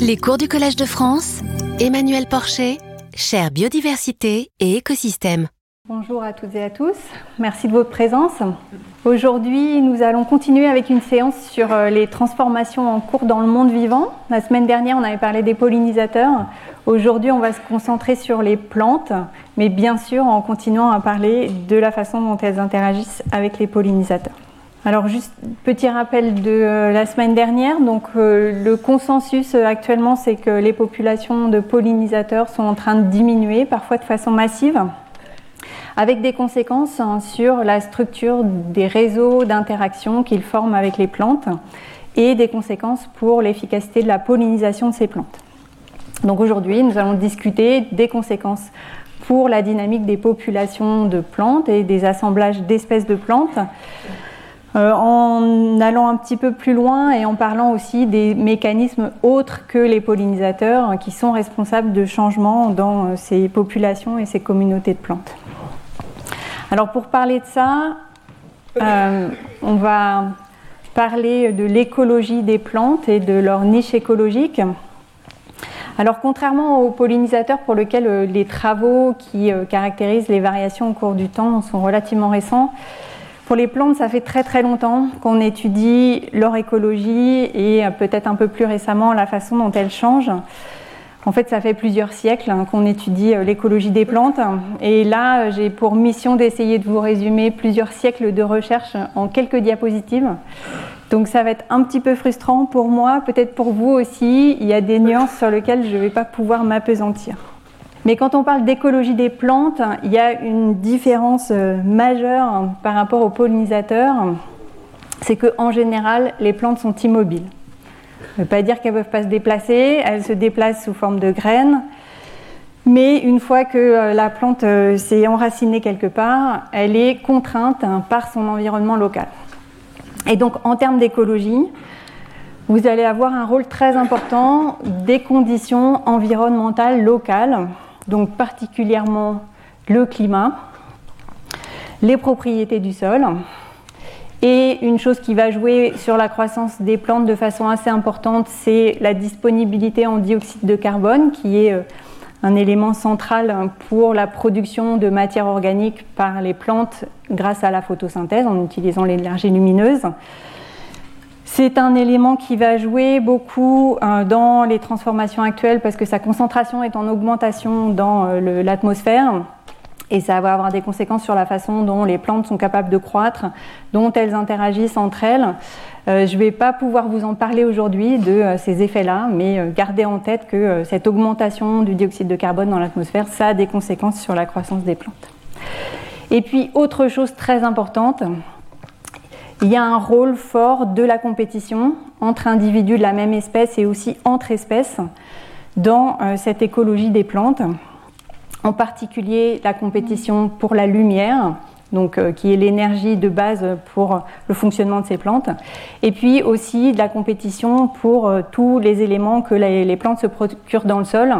Les cours du Collège de France, Emmanuel Porcher, chère biodiversité et écosystème. Bonjour à toutes et à tous, merci de votre présence. Aujourd'hui, nous allons continuer avec une séance sur euh, les transformations en cours dans le monde vivant. La semaine dernière, on avait parlé des pollinisateurs. Aujourd'hui, on va se concentrer sur les plantes, mais bien sûr en continuant à parler de la façon dont elles interagissent avec les pollinisateurs. Alors juste petit rappel de euh, la semaine dernière. Donc euh, le consensus euh, actuellement, c'est que les populations de pollinisateurs sont en train de diminuer, parfois de façon massive, avec des conséquences hein, sur la structure des réseaux d'interaction qu'ils forment avec les plantes et des conséquences pour l'efficacité de la pollinisation de ces plantes. Donc aujourd'hui, nous allons discuter des conséquences pour la dynamique des populations de plantes et des assemblages d'espèces de plantes euh, en allant un petit peu plus loin et en parlant aussi des mécanismes autres que les pollinisateurs qui sont responsables de changements dans euh, ces populations et ces communautés de plantes. Alors pour parler de ça, euh, on va parler de l'écologie des plantes et de leur niche écologique. Alors contrairement aux pollinisateurs pour lesquels les travaux qui caractérisent les variations au cours du temps sont relativement récents, pour les plantes, ça fait très très longtemps qu'on étudie leur écologie et peut-être un peu plus récemment la façon dont elles changent. En fait, ça fait plusieurs siècles hein, qu'on étudie euh, l'écologie des plantes. Et là, j'ai pour mission d'essayer de vous résumer plusieurs siècles de recherche en quelques diapositives. Donc ça va être un petit peu frustrant pour moi, peut-être pour vous aussi. Il y a des nuances sur lesquelles je ne vais pas pouvoir m'apesantir. Mais quand on parle d'écologie des plantes, il y a une différence euh, majeure par rapport aux pollinisateurs, c'est qu'en général, les plantes sont immobiles. Ça ne veut pas dire qu'elles ne peuvent pas se déplacer, elles se déplacent sous forme de graines, mais une fois que euh, la plante euh, s'est enracinée quelque part, elle est contrainte par son environnement local. Et donc en termes d'écologie, vous allez avoir un rôle très important des conditions environnementales locales donc particulièrement le climat, les propriétés du sol. Et une chose qui va jouer sur la croissance des plantes de façon assez importante, c'est la disponibilité en dioxyde de carbone, qui est euh, un élément central pour la production de matière organique par les plantes grâce à la photosynthèse en utilisant l'énergie lumineuse. C'est un élément qui va jouer beaucoup euh, dans les transformations actuelles parce que sa concentration est en augmentation dans euh, l'atmosphère et ça va avoir des conséquences sur la façon dont les plantes sont capables de croître, dont elles interagissent entre elles. Euh, je ne vais pas pouvoir vous en parler aujourd'hui de ces effets-là, mais gardez en tête que cette augmentation du dioxyde de carbone dans l'atmosphère, ça a des conséquences sur la croissance des plantes. Et puis, autre chose très importante, il y a un rôle fort de la compétition entre individus de la même espèce et aussi entre espèces dans euh, cette écologie des plantes. En particulier la compétition pour la lumière, euh, qui est l'énergie de base pour le fonctionnement de ces plantes, et puis aussi la compétition pour euh, tous les éléments que les plantes se procurent dans le sol,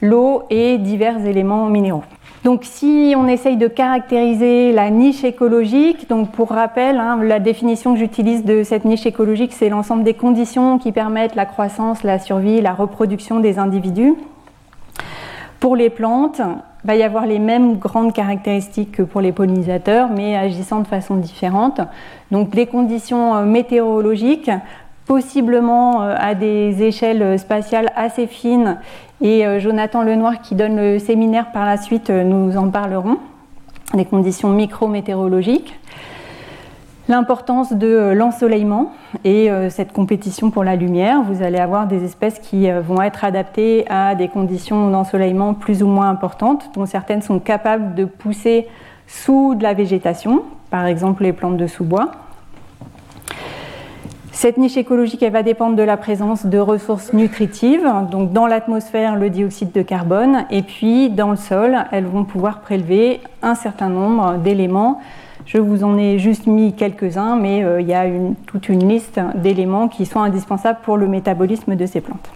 l'eau et divers éléments minéraux. Donc si on essaye de caractériser la niche écologique, donc pour rappel, hein, la définition que j'utilise de cette niche écologique, c'est l'ensemble des conditions qui permettent la croissance, la survie, la reproduction des individus. Pour les plantes, il va y avoir les mêmes grandes caractéristiques que pour les pollinisateurs, mais agissant de façon différente. Donc les conditions euh, météorologiques, possiblement euh, à des échelles spatiales assez fines et euh, Jonathan Lenoir, qui donne le séminaire par la suite, euh, nous en parlerons, des conditions micro-météorologiques. L'importance de l'ensoleillement et cette compétition pour la lumière. Vous allez avoir des espèces qui vont être adaptées à des conditions d'ensoleillement plus ou moins importantes, dont certaines sont capables de pousser sous de la végétation, par exemple les plantes de sous-bois, cette niche écologique, elle va dépendre de la présence de ressources nutritives, donc dans l'atmosphère, le dioxyde de carbone, et puis dans le sol, elles vont pouvoir prélever un certain nombre d'éléments. Je vous en ai juste mis quelques-uns, mais euh, il y a toute une liste d'éléments qui sont indispensables pour le métabolisme de ces plantes.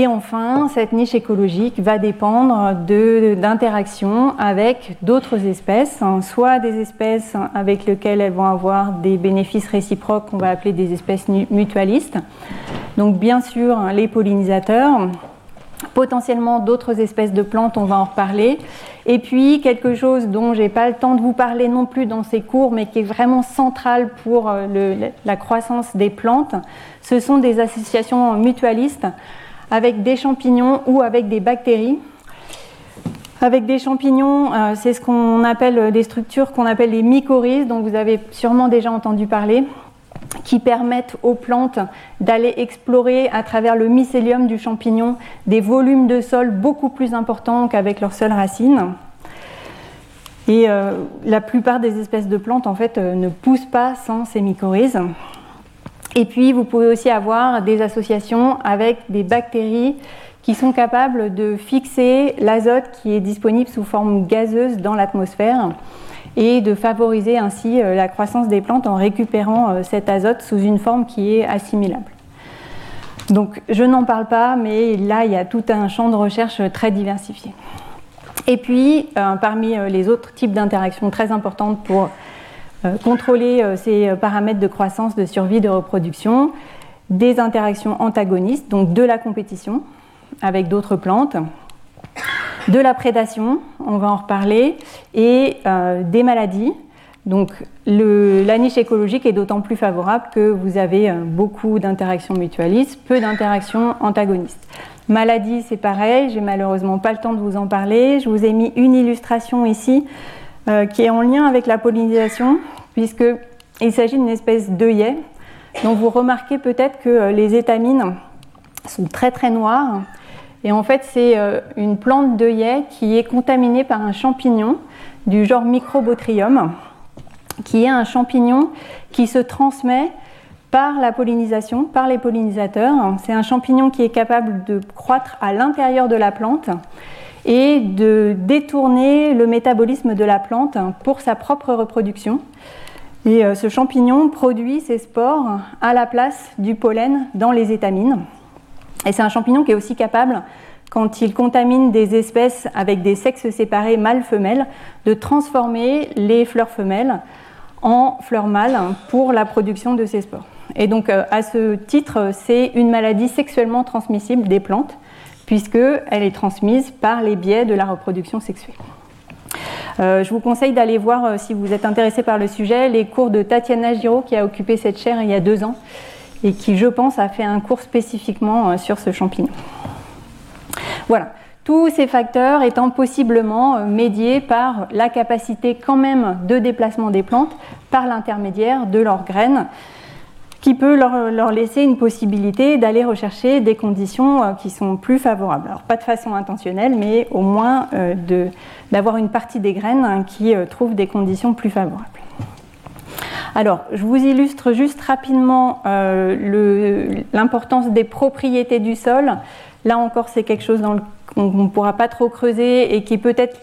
Et enfin, cette niche écologique va dépendre d'interactions avec d'autres espèces, hein, soit des espèces avec lesquelles elles vont avoir des bénéfices réciproques qu'on va appeler des espèces mutualistes, Donc bien sûr, hein, les pollinisateurs, potentiellement d'autres espèces de plantes, on va en reparler. Et puis quelque chose dont j'ai pas le temps de vous parler non plus dans ces cours, mais qui est vraiment central pour euh, la croissance des plantes, ce sont des associations mutualistes avec des champignons ou avec des bactéries. Avec des champignons, euh, c'est ce qu'on appelle des structures qu'on appelle les mycorhizes, dont vous avez sûrement déjà entendu parler, qui permettent aux plantes d'aller explorer à travers le mycélium du champignon des volumes de sol beaucoup plus importants qu'avec leurs seules racines. Et euh, la plupart des espèces de plantes en fait euh, ne poussent pas sans ces mycorhizes. Et puis vous pouvez aussi avoir des associations avec des bactéries qui sont capables de fixer l'azote qui est disponible sous forme gazeuse dans l'atmosphère et de favoriser ainsi euh, la croissance des plantes en récupérant euh, cet azote sous une forme qui est assimilable. Donc je n'en parle pas, mais là il y a tout un champ de recherche très diversifié. Et puis, euh, parmi les autres types d'interactions très importantes pour contrôler ces paramètres de croissance, de survie, de reproduction, des interactions antagonistes, donc de la compétition avec d'autres plantes, de la prédation, on va en reparler, et euh, des maladies. Donc la niche écologique est d'autant plus favorable que vous avez euh, beaucoup d'interactions mutualistes, peu d'interactions antagonistes. Maladies, c'est pareil, j'ai malheureusement pas le temps de vous en parler. Je vous ai mis une illustration ici euh, qui est en lien avec la pollinisation, puisqu'il s'agit d'une espèce d'œillet. Donc vous remarquez peut-être que les étamines sont très très noires et en fait, c'est euh, une plante d'œillet qui est contaminée par un champignon du genre Microbotrium, qui est un champignon qui se transmet par la pollinisation, par les pollinisateurs. C'est un champignon qui est capable de croître à l'intérieur de la plante et de détourner le métabolisme de la plante pour sa propre reproduction. Et euh, ce champignon produit ses spores à la place du pollen dans les étamines. Et c'est un champignon qui est aussi capable, quand il contamine des espèces avec des sexes séparés mâles-femelles, de transformer les fleurs femelles en fleurs mâles pour la production de ces spores. Et donc, euh, à ce titre, c'est une maladie sexuellement transmissible des plantes, puisqu'elle est transmise par les biais de la reproduction sexuelle. Euh, je vous conseille d'aller voir, euh, si vous êtes intéressé par le sujet, les cours de Tatiana Giraud, qui a occupé cette chaire il y a deux ans, et qui, je pense, a fait un cours spécifiquement euh, sur ce champignon. Voilà. Tous ces facteurs étant possiblement médiés par la capacité quand même de déplacement des plantes par l'intermédiaire de leurs graines, qui peut leur, laisser une possibilité d'aller rechercher des conditions euh, qui sont plus favorables. Alors pas de façon intentionnelle, mais au moins d'avoir une partie des graines hein, qui trouve des conditions plus favorables. Alors, je vous illustre juste rapidement euh, l'importance des propriétés du sol. Là encore, c'est quelque chose dans qu'on ne pourra pas trop creuser et qui est peut-être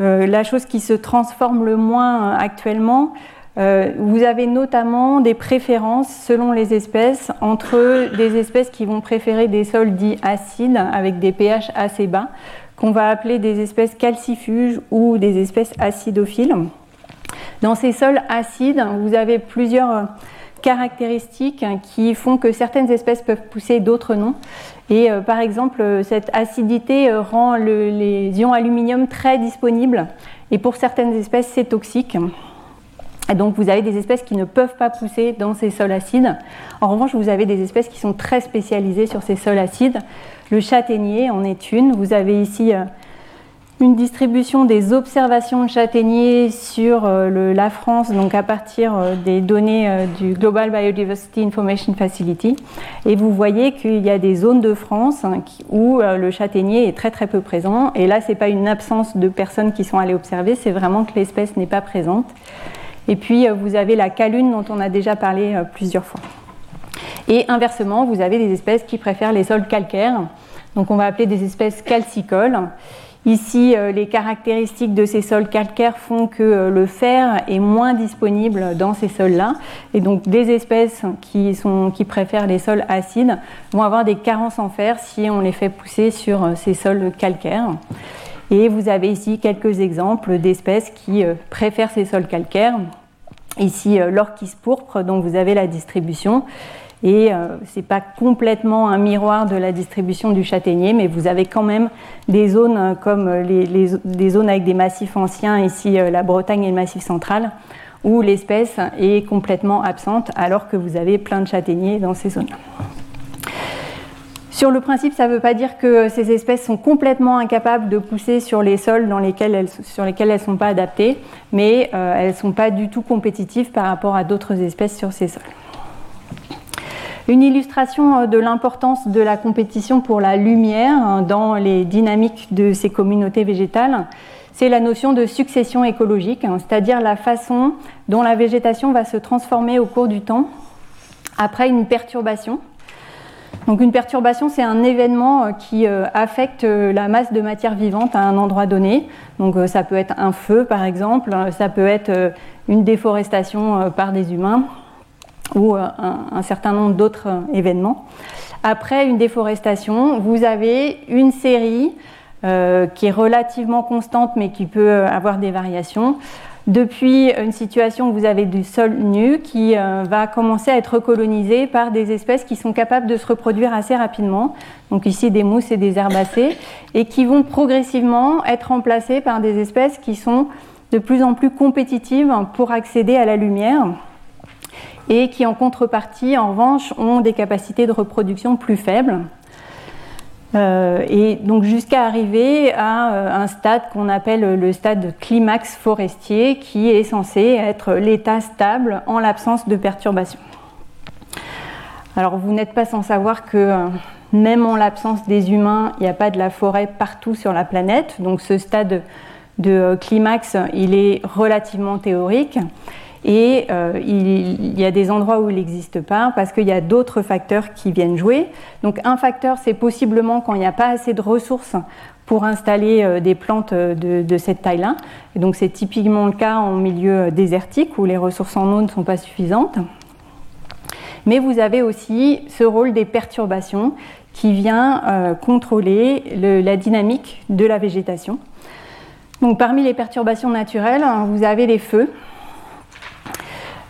euh, la chose qui se transforme le moins actuellement. Euh, vous avez notamment des préférences selon les espèces entre des espèces qui vont préférer des sols dits acides avec des pH assez bas, qu'on va appeler des espèces calcifuges ou des espèces acidophiles. Dans ces sols acides, vous avez plusieurs euh, caractéristiques qui font que certaines espèces peuvent pousser, d'autres non. Et euh, par exemple, euh, cette acidité rend les ions aluminium très disponibles. Et pour certaines espèces, c'est toxique. Et donc vous avez des espèces qui ne peuvent pas pousser dans ces sols acides. En revanche, vous avez des espèces qui sont très spécialisées sur ces sols acides. Le châtaignier en est une. Vous avez ici une distribution des observations de châtaigniers sur euh, la France, donc à partir euh, des données euh, du Global Biodiversity Information Facility. Et vous voyez qu'il y a des zones de France hein, où le châtaignier est très très peu présent. Et là, ce n'est pas une absence de personnes qui sont allées observer, c'est vraiment que l'espèce n'est pas présente. Et puis, vous avez la calune dont on a déjà parlé plusieurs fois. Et inversement, vous avez des espèces qui préfèrent les sols calcaires. Donc, on va appeler des espèces calcicoles. Ici, euh, les caractéristiques de ces sols calcaires font que euh, le fer est moins disponible dans ces sols-là. Et donc, des espèces qui, préfèrent les sols acides vont avoir des carences en fer si on les fait pousser sur euh, ces sols calcaires. Et vous avez ici quelques exemples d'espèces qui préfèrent ces sols calcaires. Ici, l'orchis pourpre, dont vous avez la distribution. Et ce n'est pas complètement un miroir de la distribution du châtaignier, mais vous avez quand même des zones comme les, zones avec des massifs anciens, ici la Bretagne et le massif central, où l'espèce est complètement absente alors que vous avez plein de châtaigniers dans ces zones. Sur le principe, ça ne veut pas dire que ces espèces sont complètement incapables de pousser sur les sols sur lesquels elles ne sont pas adaptées, mais euh, elles ne sont pas du tout compétitives par rapport à d'autres espèces sur ces sols. Une illustration euh, de l'importance de la compétition pour la lumière hein, dans les dynamiques de ces communautés végétales, c'est la notion de succession écologique, hein, c'est-à-dire la façon dont la végétation va se transformer au cours du temps après une perturbation. Une perturbation, c'est un événement euh, qui euh, affecte euh, la masse de matière vivante à un endroit donné. Donc ça peut être un feu, par exemple, ça peut être une déforestation par des humains ou un certain nombre d'autres événements. Après une déforestation, vous avez une série qui est relativement constante mais qui peut avoir des variations. Depuis une situation où vous avez du sol nu qui euh, va commencer à être colonisé par des espèces qui sont capables de se reproduire assez rapidement, donc ici des mousses et des herbacées, et qui vont progressivement être remplacées par des espèces qui sont de plus en plus compétitives pour accéder à la lumière et qui en contrepartie, en revanche, ont des capacités de reproduction plus faibles. Euh, et donc jusqu'à arriver à euh, un stade qu'on appelle le stade climax forestier, qui est censé être l'état stable en l'absence de perturbations. Alors vous n'êtes pas sans savoir que euh, même en l'absence des humains, il n'y a pas de la forêt partout sur la planète. Donc ce stade de climax, il est relativement théorique. Et euh, il, y a des endroits où il n'existe pas parce qu'il y a d'autres facteurs qui viennent jouer. Donc un facteur, c'est possiblement quand il n'y a pas assez de ressources pour installer euh, des plantes euh, de, cette taille-là. Et donc c'est typiquement le cas en milieu désertique où les ressources en eau ne sont pas suffisantes. Mais vous avez aussi ce rôle des perturbations qui vient contrôler la dynamique de la végétation. Donc parmi les perturbations naturelles, vous avez les feux.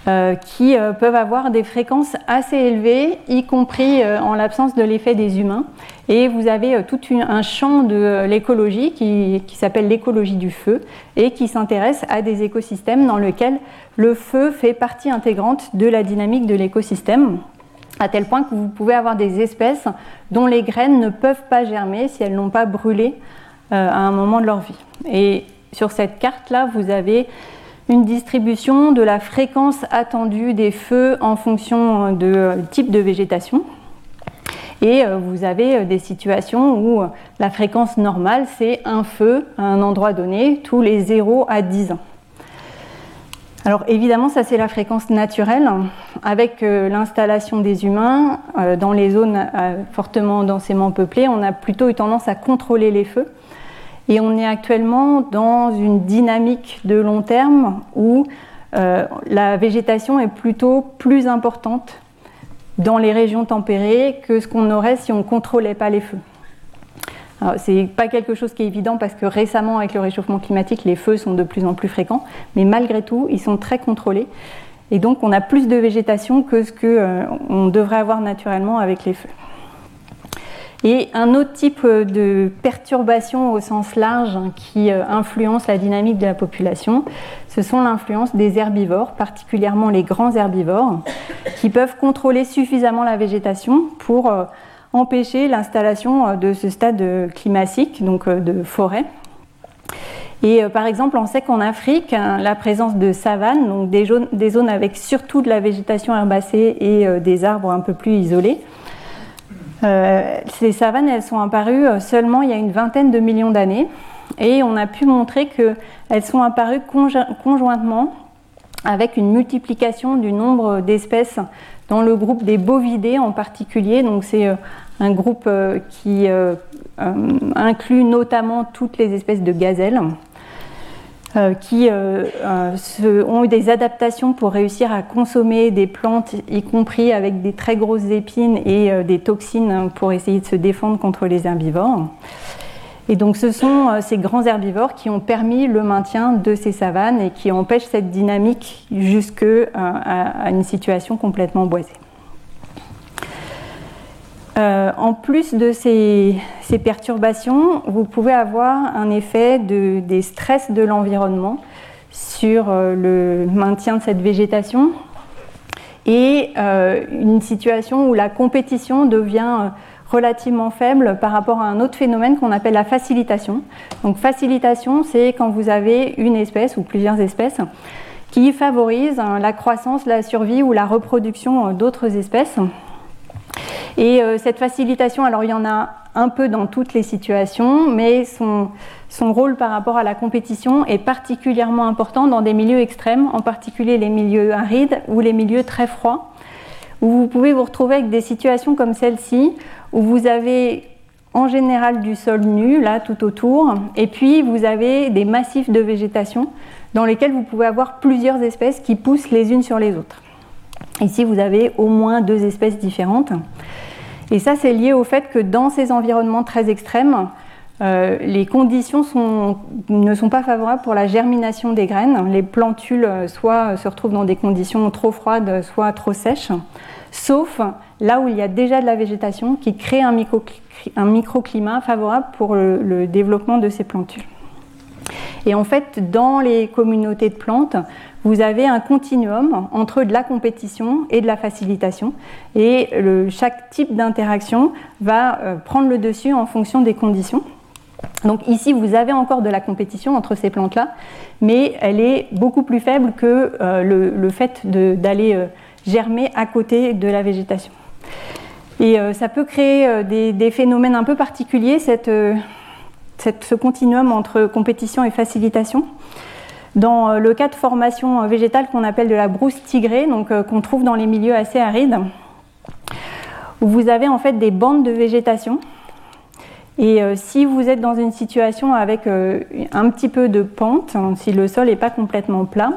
Euh, qui euh, peuvent avoir des fréquences assez élevées, y compris euh, en l'absence de l'effet des humains. Et vous avez tout un champ de l'écologie qui, s'appelle l'écologie du feu et qui s'intéresse à des écosystèmes dans lesquels le feu fait partie intégrante de la dynamique de l'écosystème, à tel point que vous pouvez avoir des espèces dont les graines ne peuvent pas germer si elles n'ont pas brûlé à un moment de leur vie. Et sur cette carte-là, vous avez une distribution de la fréquence attendue des feux en fonction de euh, type de végétation. Et euh, vous avez euh, des situations où la fréquence normale, c'est un feu à un endroit donné tous les 0 à 10 ans. Alors évidemment, ça c'est la fréquence naturelle. Avec l'installation des humains dans les zones fortement densément peuplées, on a plutôt eu tendance à contrôler les feux. Et on est actuellement dans une dynamique de long terme où euh, la végétation est plutôt plus importante dans les régions tempérées que ce qu'on aurait si on ne contrôlait pas les feux. Ce n'est pas quelque chose qui est évident parce que récemment, avec le réchauffement climatique, les feux sont de plus en plus fréquents, mais malgré tout, ils sont très contrôlés. Et donc, on a plus de végétation que ce qu'on euh, devrait avoir naturellement avec les feux. Et un autre type de perturbation au sens large qui euh, influence la dynamique de la population, ce sont l'influence des herbivores, particulièrement les grands herbivores, qui peuvent contrôler suffisamment la végétation pour euh, empêcher l'installation euh, de ce stade climatique, donc de forêt. Et par exemple, on sait qu'en Afrique, hein, la présence de savanes, donc des, zones avec surtout de la végétation herbacée et des arbres un peu plus isolés, ces savanes, elles sont apparues euh, seulement il y a une vingtaine de millions d'années et on a pu montrer qu'elles sont apparues conjointement avec une multiplication du nombre d'espèces dans le groupe des bovidés en particulier. Donc c'est euh, un groupe qui inclut notamment toutes les espèces de gazelles. Euh, qui euh, euh, ont eu des adaptations pour réussir à consommer des plantes, y compris avec des très grosses épines et des toxines pour essayer de se défendre contre les herbivores. Et donc ce sont ces grands herbivores qui ont permis le maintien de ces savanes et qui empêchent cette dynamique jusqu'à à une situation complètement boisée. En plus de ces, perturbations, vous pouvez avoir un effet des stress de l'environnement sur le maintien de cette végétation et une situation où la compétition devient relativement faible par rapport à un autre phénomène qu'on appelle la facilitation. Donc facilitation, c'est quand vous avez une espèce ou plusieurs espèces qui favorisent hein, la croissance, la survie ou la reproduction euh, d'autres espèces. Et euh, cette facilitation, alors il y en a un peu dans toutes les situations, mais son, son, rôle par rapport à la compétition est particulièrement important dans des milieux extrêmes, en particulier les milieux arides ou les milieux très froids, où vous pouvez vous retrouver avec des situations comme celle-ci, où vous avez en général du sol nu, là tout autour, et puis vous avez des massifs de végétation dans lesquels vous pouvez avoir plusieurs espèces qui poussent les unes sur les autres. Ici, vous avez au moins deux espèces différentes. Et ça, c'est lié au fait que dans ces environnements très extrêmes, euh, les conditions ne sont pas favorables pour la germination des graines. Les plantules euh, soit se retrouvent dans des conditions trop froides, soit trop sèches, sauf là où il y a déjà de la végétation qui crée un, microclimat favorable pour le, développement de ces plantules. Et en fait, dans les communautés de plantes, vous avez un continuum entre de la compétition et de la facilitation. Et chaque type d'interaction va euh, prendre le dessus en fonction des conditions. Donc ici, vous avez encore de la compétition entre ces plantes-là, mais elle est beaucoup plus faible que euh, le, fait d'aller euh, germer à côté de la végétation. Et ça peut créer des, phénomènes un peu particuliers, ce continuum entre compétition et facilitation. Dans le cas de formation végétale qu'on appelle de la brousse tigrée, donc qu'on trouve dans les milieux assez arides, vous avez en fait des bandes de végétation. Et si vous êtes dans une situation avec un petit peu de pente, hein, si le sol n'est pas complètement plat,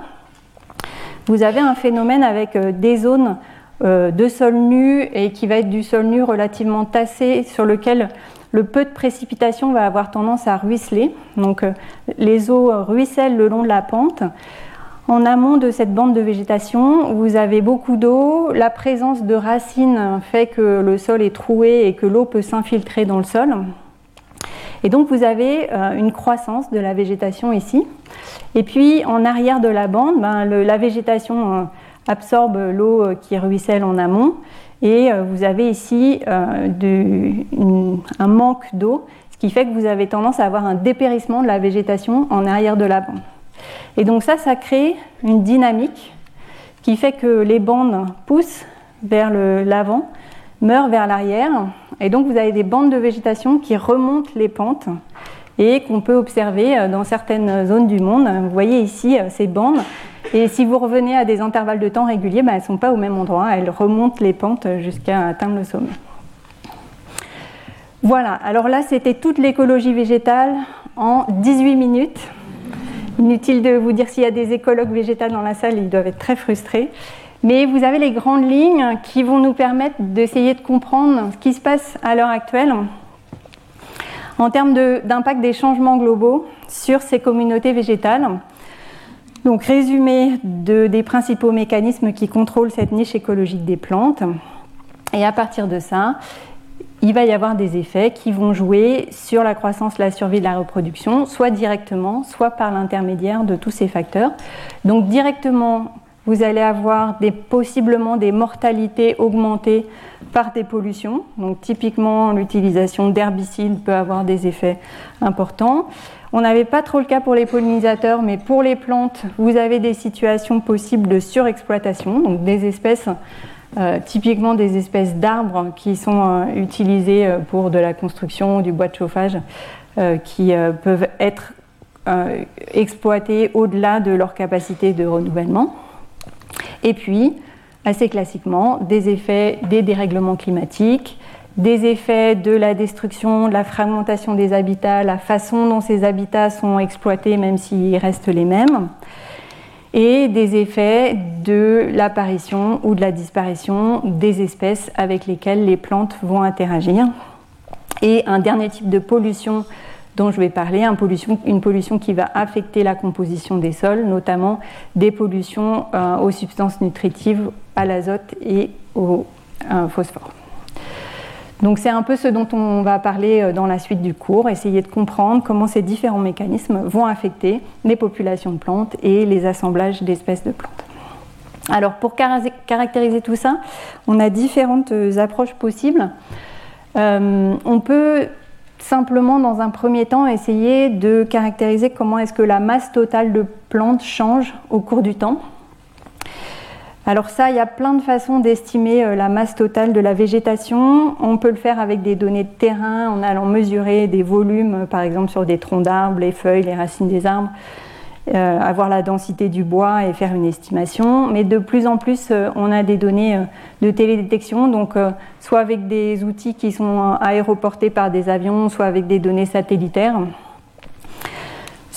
vous avez un phénomène avec des zones euh, de sol nu et qui va être du sol nu relativement tassé sur lequel le peu de précipitation va avoir tendance à ruisseler. Donc euh, les eaux ruissellent le long de la pente. En amont de cette bande de végétation, vous avez beaucoup d'eau. La présence de racines fait que le sol est troué et que l'eau peut s'infiltrer dans le sol. Et donc vous avez euh, une croissance de la végétation ici. Et puis en arrière de la bande, ben, la végétation absorbe l'eau euh, qui ruisselle en amont. Et euh, vous avez ici euh, un manque d'eau, ce qui fait que vous avez tendance à avoir un dépérissement de la végétation en arrière de la bande. Et donc ça, ça crée une dynamique qui fait que les bandes poussent vers l'avant, meurent vers l'arrière. Et donc vous avez des bandes de végétation qui remontent les pentes et qu'on peut observer dans certaines zones du monde. Vous voyez ici ces bandes et si vous revenez à des intervalles de temps réguliers, ben, elles ne sont pas au même endroit, elles remontent les pentes jusqu'à atteindre le sommet. Voilà, alors là c'était toute l'écologie végétale en 18 minutes. Inutile de vous dire s'il y a des écologues végétales dans la salle, ils doivent être très frustrés. Mais vous avez les grandes lignes qui vont nous permettre d'essayer de comprendre ce qui se passe à l'heure actuelle en termes d'impact des changements globaux sur ces communautés végétales. Donc résumé des principaux mécanismes qui contrôlent cette niche écologique des plantes. Et à partir de ça, il va y avoir des effets qui vont jouer sur la croissance, la survie de la reproduction, soit directement, soit par l'intermédiaire de tous ces facteurs. Donc directement, vous allez avoir possiblement des mortalités augmentées par des pollutions. Donc typiquement, l'utilisation d'herbicides peut avoir des effets importants. On n'avait pas trop le cas pour les pollinisateurs, mais pour les plantes, vous avez des situations possibles de surexploitation, donc des espèces, euh, typiquement des espèces d'arbres qui sont euh, utilisées euh, pour de la construction, du bois de chauffage, qui peuvent être exploitées au-delà de leur capacité de renouvellement. Et puis, assez classiquement, des effets des dérèglements climatiques, des effets de la destruction, de la fragmentation des habitats, la façon dont ces habitats sont exploités, même s'ils restent les mêmes, et des effets de l'apparition ou de la disparition des espèces avec lesquelles les plantes vont interagir. Et un dernier type de pollution dont je vais parler, une pollution, qui va affecter la composition des sols, notamment des pollutions euh, aux substances nutritives, à l'azote et au euh, phosphore. Donc c'est un peu ce dont on va parler euh, dans la suite du cours, essayer de comprendre comment ces différents mécanismes vont affecter les populations de plantes et les assemblages d'espèces de plantes. Alors pour caractériser tout ça, on a différentes euh, approches possibles. Euh, on peut simplement dans un premier temps essayer de caractériser comment est-ce que la masse totale de plantes change au cours du temps. Alors ça, il y a plein de façons d'estimer euh, la masse totale de la végétation. On peut le faire avec des données de terrain en allant mesurer des volumes, euh, par exemple sur des troncs d'arbres, les feuilles, les racines des arbres, euh, avoir la densité du bois et faire une estimation. Mais de plus en plus, on a des données de télédétection, donc soit avec des outils qui sont aéroportés par des avions, soit avec des données satellitaires.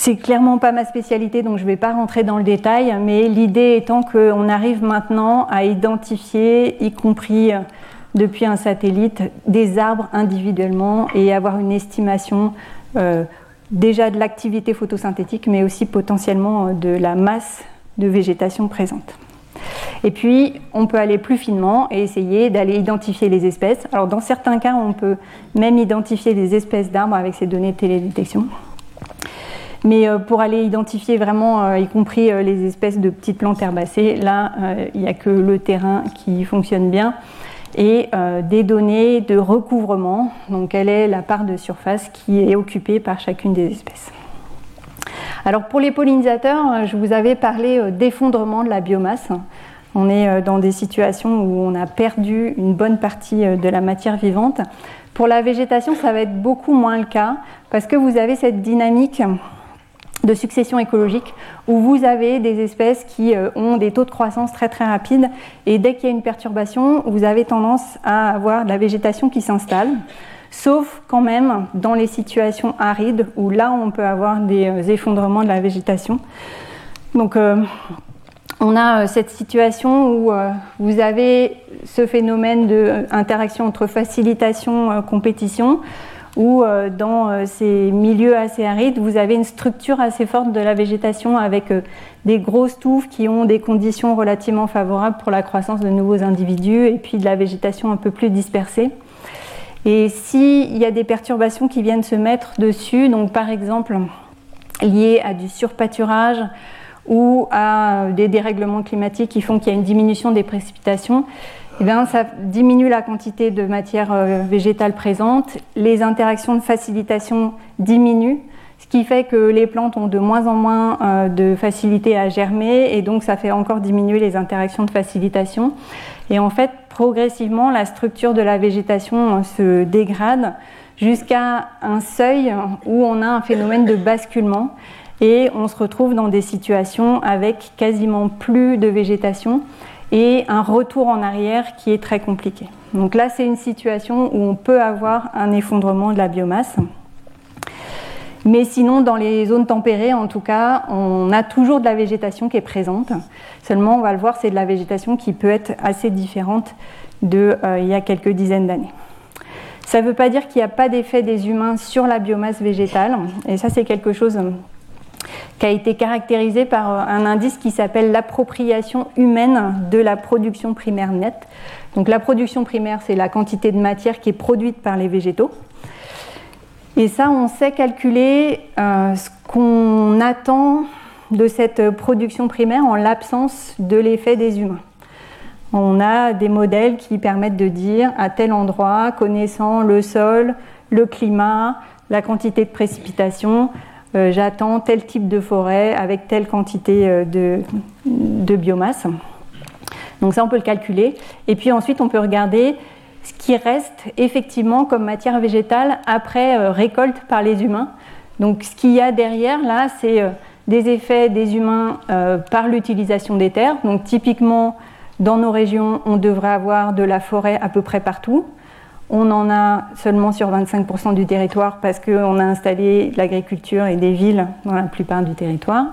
C'est clairement pas ma spécialité, donc je ne vais pas rentrer dans le détail, mais l'idée étant qu'on arrive maintenant à identifier, y compris euh, depuis un satellite, des arbres individuellement et avoir une estimation euh, déjà de l'activité photosynthétique, mais aussi potentiellement euh, de la masse de végétation présente. Et puis, on peut aller plus finement et essayer d'aller identifier les espèces. Alors, dans certains cas, on peut même identifier des espèces d'arbres avec ces données de télédétection. Mais euh, pour aller identifier vraiment, euh, y compris euh, les espèces de petites plantes herbacées, là, il n'y a que le terrain qui fonctionne bien et des données de recouvrement, donc quelle est la part de surface qui est occupée par chacune des espèces. Alors pour les pollinisateurs, je vous avais parlé d'effondrement de la biomasse. On est dans des situations où on a perdu une bonne partie de la matière vivante. Pour la végétation, ça va être beaucoup moins le cas parce que vous avez cette dynamique de succession écologique où vous avez des espèces qui euh, ont des taux de croissance très très rapides et dès qu'il y a une perturbation, vous avez tendance à avoir de la végétation qui s'installe. Sauf quand même dans les situations arides où là on peut avoir des euh, effondrements de la végétation. Donc euh, on a cette situation où vous avez ce phénomène d'interaction entre facilitation, compétition, où euh, dans euh, ces milieux assez arides, vous avez une structure assez forte de la végétation avec euh, des grosses touffes qui ont des conditions relativement favorables pour la croissance de nouveaux individus et puis de la végétation un peu plus dispersée. Et s'il y a des perturbations qui viennent se mettre dessus, donc par exemple liées à du surpâturage ou à des dérèglements climatiques qui font qu'il y a une diminution des précipitations, eh ça diminue la quantité de matière euh, végétale présente, les interactions de facilitation diminuent, ce qui fait que les plantes ont de moins en moins euh, de facilité à germer et donc ça fait encore diminuer les interactions de facilitation. Et en fait, progressivement, la structure de la végétation euh, se dégrade jusqu'à un seuil où on a un phénomène de basculement et on se retrouve dans des situations avec quasiment plus de végétation et un retour en arrière qui est très compliqué. Donc là, c'est une situation où on peut avoir un effondrement de la biomasse. Mais sinon, dans les zones tempérées, en tout cas, on a toujours de la végétation qui est présente. Seulement, on va le voir, c'est de la végétation qui peut être assez différente d'il euh, y a quelques dizaines d'années. Ça ne veut pas dire qu'il n'y a pas d'effet des humains sur la biomasse végétale. Et ça, c'est quelque chose qui a été caractérisé par euh, un indice qui s'appelle l'appropriation humaine de la production primaire nette. Donc la production primaire, c'est la quantité de matière qui est produite par les végétaux. Et ça, on sait calculer euh, ce qu'on attend de cette production primaire en l'absence de l'effet des humains. On a des modèles qui permettent de dire à tel endroit, connaissant le sol, le climat, la quantité de précipitation, euh, j'attends tel type de forêt avec telle quantité euh, de, biomasse. Donc ça, on peut le calculer. Et puis ensuite, on peut regarder ce qui reste effectivement comme matière végétale après euh, récolte par les humains. Donc ce qu'il y a derrière, là, c'est des effets des humains par l'utilisation des terres. Donc typiquement, dans nos régions, on devrait avoir de la forêt à peu près partout. On en a seulement sur 25% du territoire parce qu'on a installé l'agriculture et des villes dans la plupart du territoire.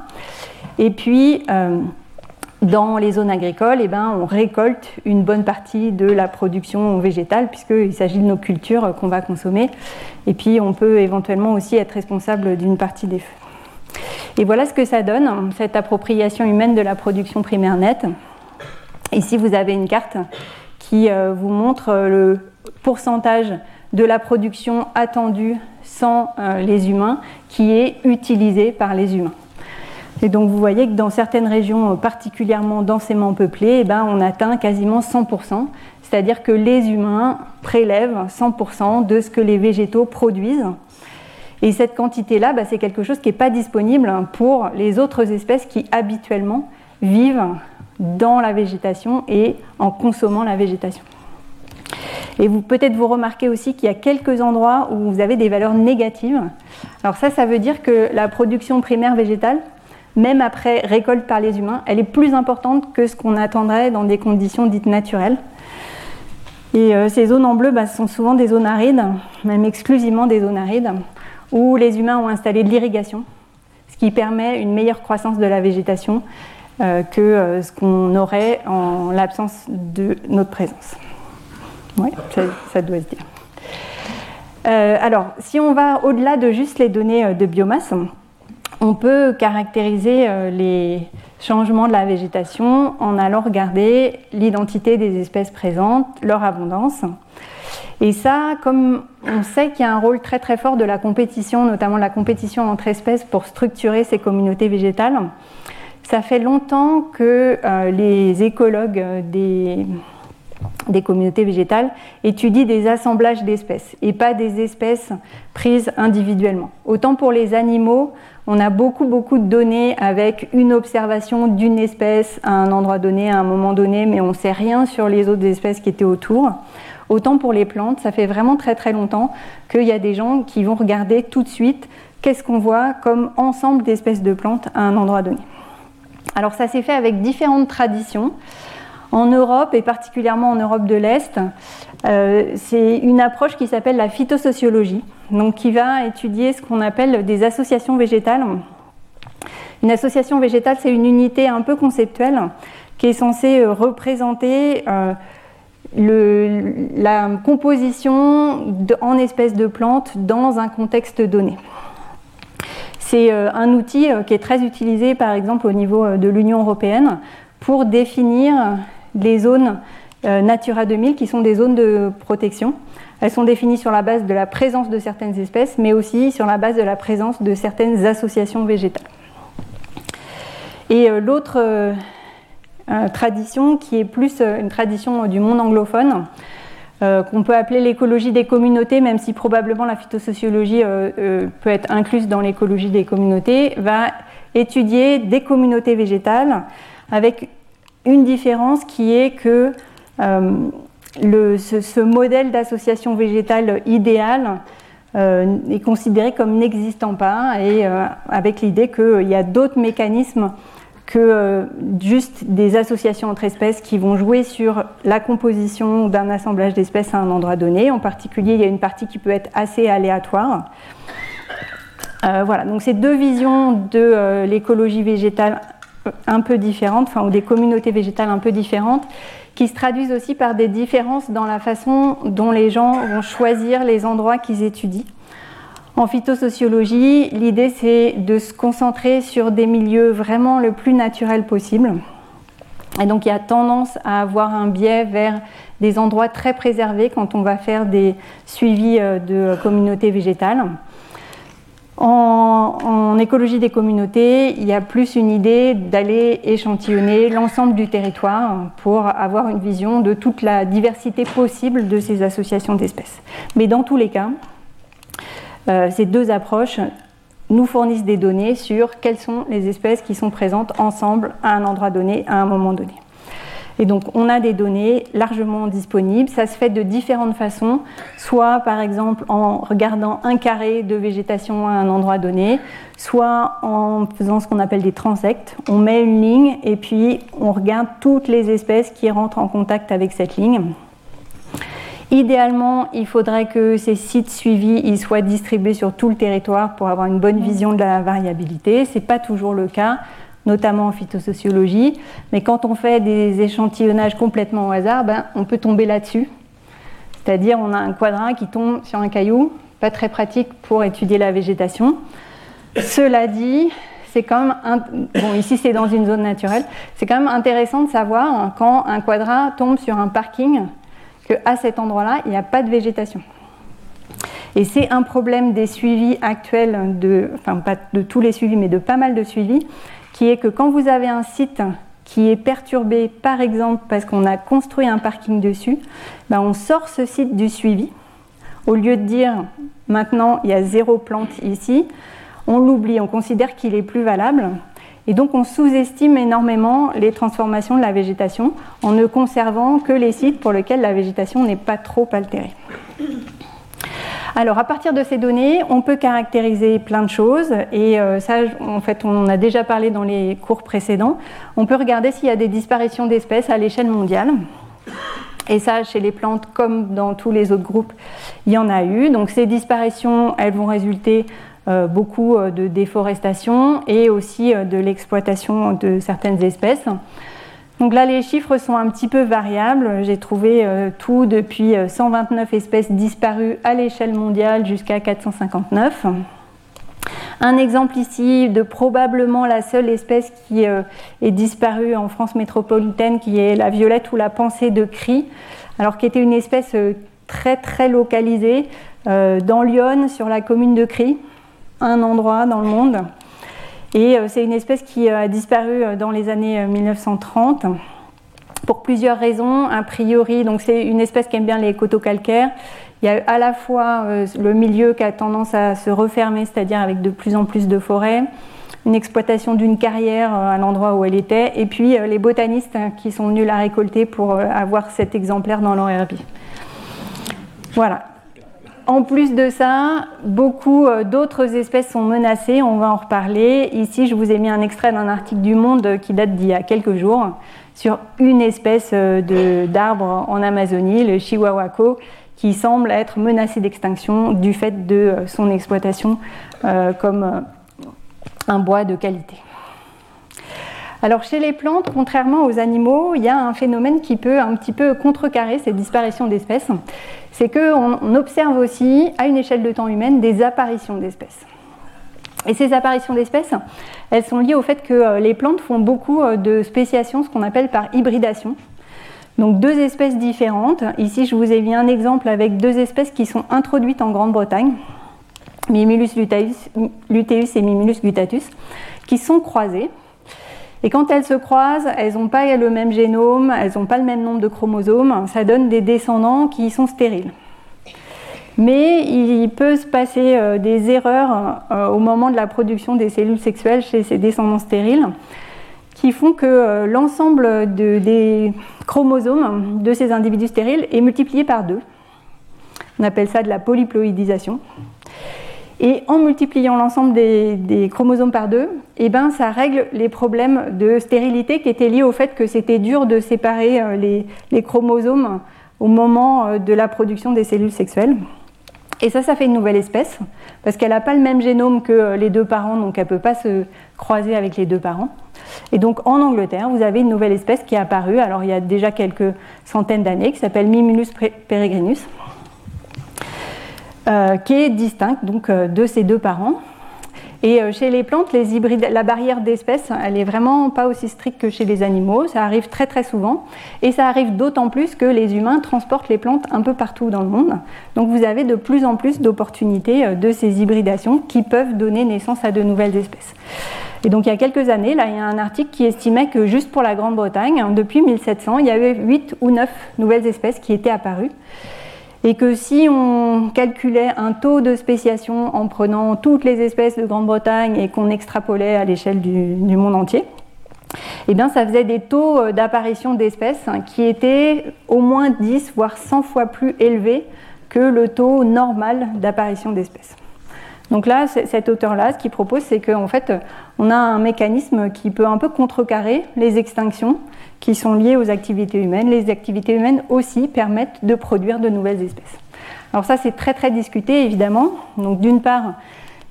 Et puis, euh, dans les zones agricoles, eh ben, on récolte une bonne partie de la production végétale puisqu'il s'agit de nos cultures qu'on va consommer. Et puis, on peut éventuellement aussi être responsable d'une partie des feux. Et voilà ce que ça donne, cette appropriation humaine de la production primaire nette. Ici, vous avez une carte qui euh, vous montre le pourcentage de la production attendue sans euh, les humains qui est utilisé par les humains. Et donc vous voyez que dans certaines régions euh, particulièrement densément peuplées, eh ben, on atteint quasiment 100%, c'est-à-dire que les humains prélèvent 100% de ce que les végétaux produisent. Et cette quantité-là, bah, c'est quelque chose qui n'est pas disponible pour les autres espèces qui habituellement vivent dans la végétation et en consommant la végétation. Et vous peut-être vous remarquez aussi qu'il y a quelques endroits où vous avez des valeurs négatives. Alors ça, ça veut dire que la production primaire végétale, même après récolte par les humains, elle est plus importante que ce qu'on attendrait dans des conditions dites naturelles. Et euh, ces zones en bleu bah, sont souvent des zones arides, même exclusivement des zones arides, où les humains ont installé de l'irrigation, ce qui permet une meilleure croissance de la végétation euh, que euh, ce qu'on aurait en l'absence de notre présence. Oui, ça, doit se dire. Euh, alors, si on va au-delà de juste les données de biomasse, on peut caractériser les changements de la végétation en allant regarder l'identité des espèces présentes, leur abondance. Et ça, comme on sait qu'il y a un rôle très très fort de la compétition, notamment la compétition entre espèces pour structurer ces communautés végétales, ça fait longtemps que euh, les écologues des, des communautés végétales étudient des assemblages d'espèces et pas des espèces prises individuellement. Autant pour les animaux, on a beaucoup beaucoup de données avec une observation d'une espèce à un endroit donné, à un moment donné, mais on ne sait rien sur les autres espèces qui étaient autour. Autant pour les plantes, ça fait vraiment très très longtemps qu'il y a des gens qui vont regarder tout de suite qu'est-ce qu'on voit comme ensemble d'espèces de plantes à un endroit donné. Alors ça s'est fait avec différentes traditions. En Europe, et particulièrement en Europe de l'Est, euh, c'est une approche qui s'appelle la phytosociologie, donc qui va étudier ce qu'on appelle des associations végétales. Une association végétale, c'est une unité un peu conceptuelle qui est censée euh, représenter euh, la composition en espèces de plantes dans un contexte donné. C'est un outil qui est très utilisé par exemple au niveau de l'Union européenne pour définir les zones Natura 2000 qui sont des zones de protection. Elles sont définies sur la base de la présence de certaines espèces, mais aussi sur la base de la présence de certaines associations végétales. Et l'autre tradition, qui est plus une tradition du monde anglophone, euh, qu'on peut appeler l'écologie des communautés, même si probablement la phytosociologie euh, euh, peut être incluse dans l'écologie des communautés, va étudier des communautés végétales avec une différence qui est que ce, modèle d'association végétale idéal est considéré comme n'existant pas et avec l'idée qu'il y a d'autres mécanismes que euh, juste des associations entre espèces qui vont jouer sur la composition d'un assemblage d'espèces à un endroit donné. En particulier, il y a une partie qui peut être assez aléatoire. Euh, voilà, donc c'est deux visions de euh, l'écologie végétale un peu différentes, enfin, ou des communautés végétales un peu différentes, qui se traduisent aussi par des différences dans la façon dont les gens vont choisir les endroits qu'ils étudient. En phytosociologie, l'idée c'est de se concentrer sur des milieux vraiment le plus naturels possible. Et donc il y a tendance à avoir un biais vers des endroits très préservés quand on va faire des suivis euh, de communautés végétales. En, écologie des communautés, il y a plus une idée d'aller échantillonner l'ensemble du territoire pour avoir une vision de toute la diversité possible de ces associations d'espèces. Mais dans tous les cas, euh, ces deux approches nous fournissent des données sur quelles sont les espèces qui sont présentes ensemble à un endroit donné, à un moment donné. Et donc on a des données largement disponibles. Ça se fait de différentes façons, soit par exemple en regardant un carré de végétation à un endroit donné, soit en faisant ce qu'on appelle des transects. On met une ligne et puis on regarde toutes les espèces qui rentrent en contact avec cette ligne. Idéalement, il faudrait que ces sites suivis soient distribués sur tout le territoire pour avoir une bonne vision de la variabilité. Ce n'est pas toujours le cas, notamment en phytosociologie. Mais quand on fait des échantillonnages complètement au hasard, ben, on peut tomber là-dessus. C'est-à-dire on a un quadrin qui tombe sur un caillou, pas très pratique pour étudier la végétation. Cela dit, c'est quand même bon ici c'est dans une zone naturelle, c'est quand même intéressant de savoir quand un quadrin tombe sur un parking qu'à cet endroit-là, il n'y a pas de végétation. Et c'est un problème des suivis actuels, de, enfin pas de tous les suivis, mais de pas mal de suivis, qui est que quand vous avez un site qui est perturbé, par exemple parce qu'on a construit un parking dessus, ben on sort ce site du suivi. Au lieu de dire maintenant il y a zéro plante ici, on l'oublie, on considère qu'il est plus valable. Et donc on sous-estime énormément les transformations de la végétation en ne conservant que les sites pour lesquels la végétation n'est pas trop altérée. Alors à partir de ces données, on peut caractériser plein de choses et euh, ça en fait on en a déjà parlé dans les cours précédents. On peut regarder s'il y a des disparitions d'espèces à l'échelle mondiale. Et ça, chez les plantes, comme dans tous les autres groupes, il y en a eu. Donc ces disparitions, elles vont résulter euh, beaucoup euh, de déforestation et aussi de l'exploitation de certaines espèces. Donc là, les chiffres sont un petit peu variables. J'ai trouvé tout depuis 129 espèces disparues à l'échelle mondiale jusqu'à 459. Un exemple ici de probablement la seule espèce qui est disparue en France métropolitaine, qui est la violette ou la pensée de cri, alors qui était une espèce très très localisée dans Lyon, sur la commune de Cry un endroit dans le monde. Et euh, c'est une espèce qui euh, a disparu euh, dans les années 1930 pour plusieurs raisons. A priori, donc c'est une espèce qui aime bien les coteaux calcaires. Il y a à la fois le milieu qui a tendance à se refermer, c'est-à-dire avec de plus en plus de forêts, une exploitation d'une carrière à l'endroit où elle était, et puis les botanistes hein, qui sont venus la récolter pour avoir cet exemplaire dans leur herbier. Voilà, en plus de ça, beaucoup euh, d'autres espèces sont menacées, on va en reparler. Ici, je vous ai mis un extrait d'un article du Monde qui date d'il y a quelques jours sur une espèce euh, d'arbre en Amazonie, le chihuahuaco, qui semble être menacé d'extinction du fait de euh, son exploitation comme un bois de qualité. Alors chez les plantes, contrairement aux animaux, il y a un phénomène qui peut un petit peu contrecarrer cette disparition d'espèces c'est qu'on observe aussi, à une échelle de temps humaine, des apparitions d'espèces. Et ces apparitions d'espèces, elles sont liées au fait que euh, les plantes font beaucoup euh, de spéciation, ce qu'on appelle par hybridation. Donc deux espèces différentes. Ici, je vous ai mis un exemple avec deux espèces qui sont introduites en Grande-Bretagne, Mimulus luteus et Mimulus guttatus, qui sont croisées. Et quand elles se croisent, elles n'ont pas le même génome, elles n'ont pas le même nombre de chromosomes, ça donne des descendants qui sont stériles. Mais il peut se passer euh, des erreurs euh, au moment de la production des cellules sexuelles chez ces descendants stériles qui font que euh, l'ensemble des chromosomes de ces individus stériles est multiplié par deux. On appelle ça de la polyploïdisation. Et en multipliant l'ensemble des, chromosomes par deux, eh ben, ça règle les problèmes de stérilité qui étaient liés au fait que c'était dur de séparer euh, les, chromosomes au moment euh, de la production des cellules sexuelles. Et ça, ça fait une nouvelle espèce, parce qu'elle n'a pas le même génome que euh, les deux parents, donc elle ne peut pas se croiser avec les deux parents. Et donc en Angleterre, vous avez une nouvelle espèce qui est apparue, alors il y a déjà quelques centaines d'années, qui s'appelle Mimulus peregrinus qui est distincte donc, euh, de ces deux parents. Et euh, chez les plantes, les hybrides, la barrière d'espèces, elle est vraiment pas aussi stricte que chez les animaux. Ça arrive très très souvent. Et ça arrive d'autant plus que les humains transportent les plantes un peu partout dans le monde. Donc vous avez de plus en plus d'opportunités de ces hybridations qui peuvent donner naissance à de nouvelles espèces. Et donc il y a quelques années, là, il y a un article qui estimait que juste pour la Grande-Bretagne, depuis 1700, il y avait 8 ou 9 nouvelles espèces qui étaient apparues et que si on calculait un taux de spéciation en prenant toutes les espèces de Grande-Bretagne et qu'on extrapolait à l'échelle du, monde entier, eh bien, ça faisait des taux euh, d'apparition d'espèces qui étaient au moins 10 voire 100 fois plus élevés que le taux normal d'apparition d'espèces. Donc là, cet auteur-là, ce qu'il propose, c'est qu'en fait, on a un mécanisme qui peut un peu contrecarrer les extinctions qui sont liées aux activités humaines. Les activités humaines aussi permettent de produire de nouvelles espèces. Alors ça, c'est très très discuté, évidemment. Donc d'une part,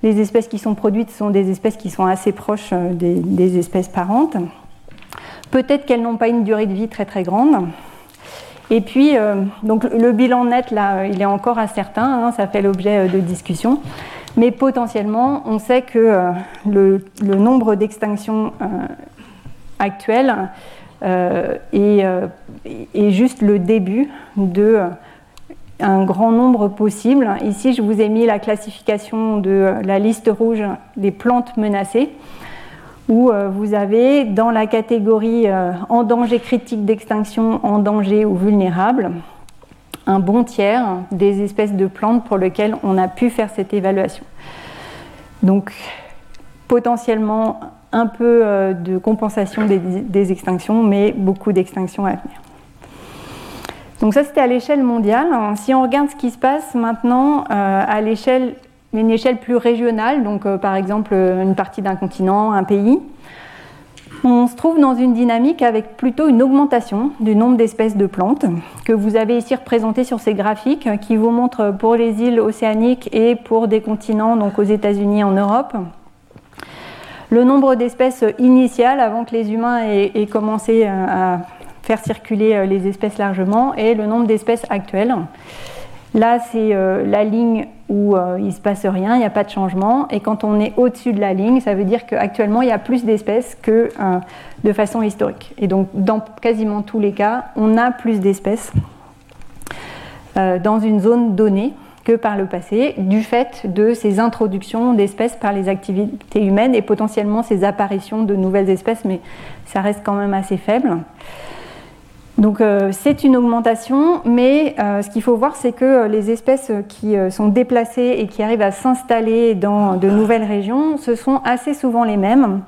les espèces qui sont produites sont des espèces qui sont assez proches euh, des, espèces parentes. Peut-être qu'elles n'ont pas une durée de vie très très grande. Et puis, euh, donc le bilan net, là, il est encore incertain, hein, ça fait l'objet euh, de discussions. Mais potentiellement, on sait que le, nombre d'extinctions actuelles est, juste le début de un grand nombre possible. Ici, je vous ai mis la classification de la liste rouge des plantes menacées, où vous avez dans la catégorie en danger critique d'extinction, en danger ou vulnérable, un bon tiers des espèces de plantes pour lesquelles on a pu faire cette évaluation. Donc potentiellement un peu euh, de compensation des, extinctions, mais beaucoup d'extinctions à venir. Donc ça c'était à l'échelle mondiale. Si on regarde ce qui se passe maintenant euh, à l'échelle, une échelle plus régionale, donc euh, par exemple une partie d'un continent, un pays, on se trouve dans une dynamique avec plutôt une augmentation du nombre d'espèces de plantes que vous avez ici représentées sur ces graphiques qui vous montrent pour les îles océaniques et pour des continents, donc aux États-Unis et en Europe. Le nombre d'espèces initiales avant que les humains aient, commencé à faire circuler les espèces largement et le nombre d'espèces actuelles. Là, c'est euh, la ligne où euh, il ne se passe rien, il n'y a pas de changement. Et quand on est au-dessus de la ligne, ça veut dire qu'actuellement, il y a plus d'espèces que euh, de façon historique. Et donc, dans quasiment tous les cas, on a plus d'espèces dans une zone donnée que par le passé, du fait de ces introductions d'espèces par les activités humaines et potentiellement ces apparitions de nouvelles espèces, mais ça reste quand même assez faible. Donc euh, c'est une augmentation, mais euh, ce qu'il faut voir, c'est que euh, les espèces qui sont déplacées et qui arrivent à s'installer dans de nouvelles régions, ce sont assez souvent les mêmes.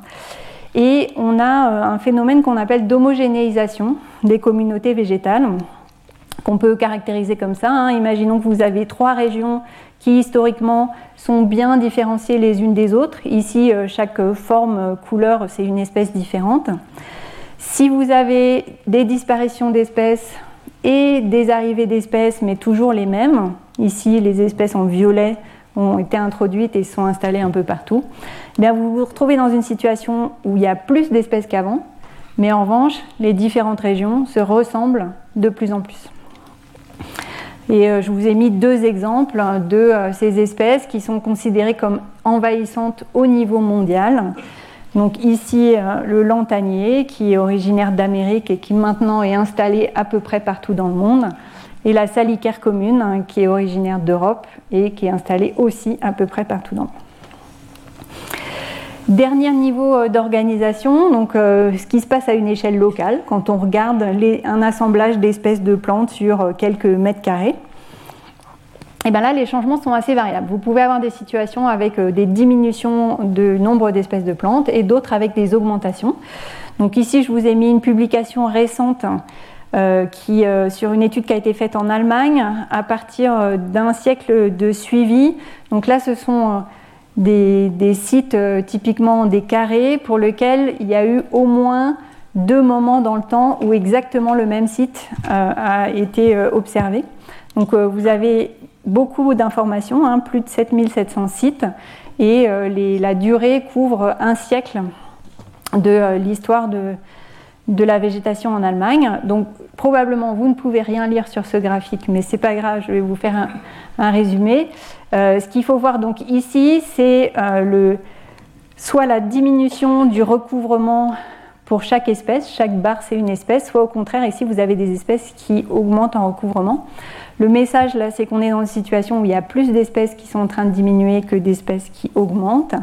Et on a un phénomène qu'on appelle d'homogénéisation des communautés végétales, qu'on peut caractériser comme ça. Hein. Imaginons que vous avez trois régions qui historiquement sont bien différenciées les unes des autres. Ici, chaque forme, couleur, c'est une espèce différente. Si vous avez des disparitions d'espèces et des arrivées d'espèces, mais toujours les mêmes, ici les espèces en violet ont été introduites et sont installées un peu partout, eh bien vous vous retrouvez dans une situation où il y a plus d'espèces qu'avant, mais en revanche, les différentes régions se ressemblent de plus en plus. Et euh, je vous ai mis deux exemples de euh, ces espèces qui sont considérées comme envahissantes au niveau mondial. Donc ici, euh, le lantanier, qui est originaire d'Amérique et qui maintenant est installé à peu près partout dans le monde, et la salicaire commune, hein, qui est originaire d'Europe et qui est installée aussi à peu près partout dans le monde. Dernier niveau euh, d'organisation, donc euh, ce qui se passe à une échelle locale, quand on regarde un assemblage d'espèces de plantes sur quelques mètres carrés. Et bien là, les changements sont assez variables. Vous pouvez avoir des situations avec euh, des diminutions de nombre d'espèces de plantes et d'autres avec des augmentations. Donc ici, je vous ai mis une publication récente euh, qui, euh, sur une étude qui a été faite en Allemagne à partir d'un siècle de suivi. Donc là, ce sont des, des, sites typiquement des carrés pour lesquels il y a eu au moins deux moments dans le temps où exactement le même site a été observé. Donc vous avez beaucoup d'informations, hein, plus de 7700 sites, et euh, la durée couvre un siècle de euh, l'histoire de, la végétation en Allemagne. Donc probablement vous ne pouvez rien lire sur ce graphique, mais c'est pas grave, je vais vous faire un, résumé. Euh, ce qu'il faut voir donc ici, c'est soit la diminution du recouvrement pour chaque espèce, chaque barre c'est une espèce, soit au contraire ici vous avez des espèces qui augmentent en recouvrement. Le message là, c'est qu'on est dans une situation où il y a plus d'espèces qui sont en train de diminuer que d'espèces qui augmentent.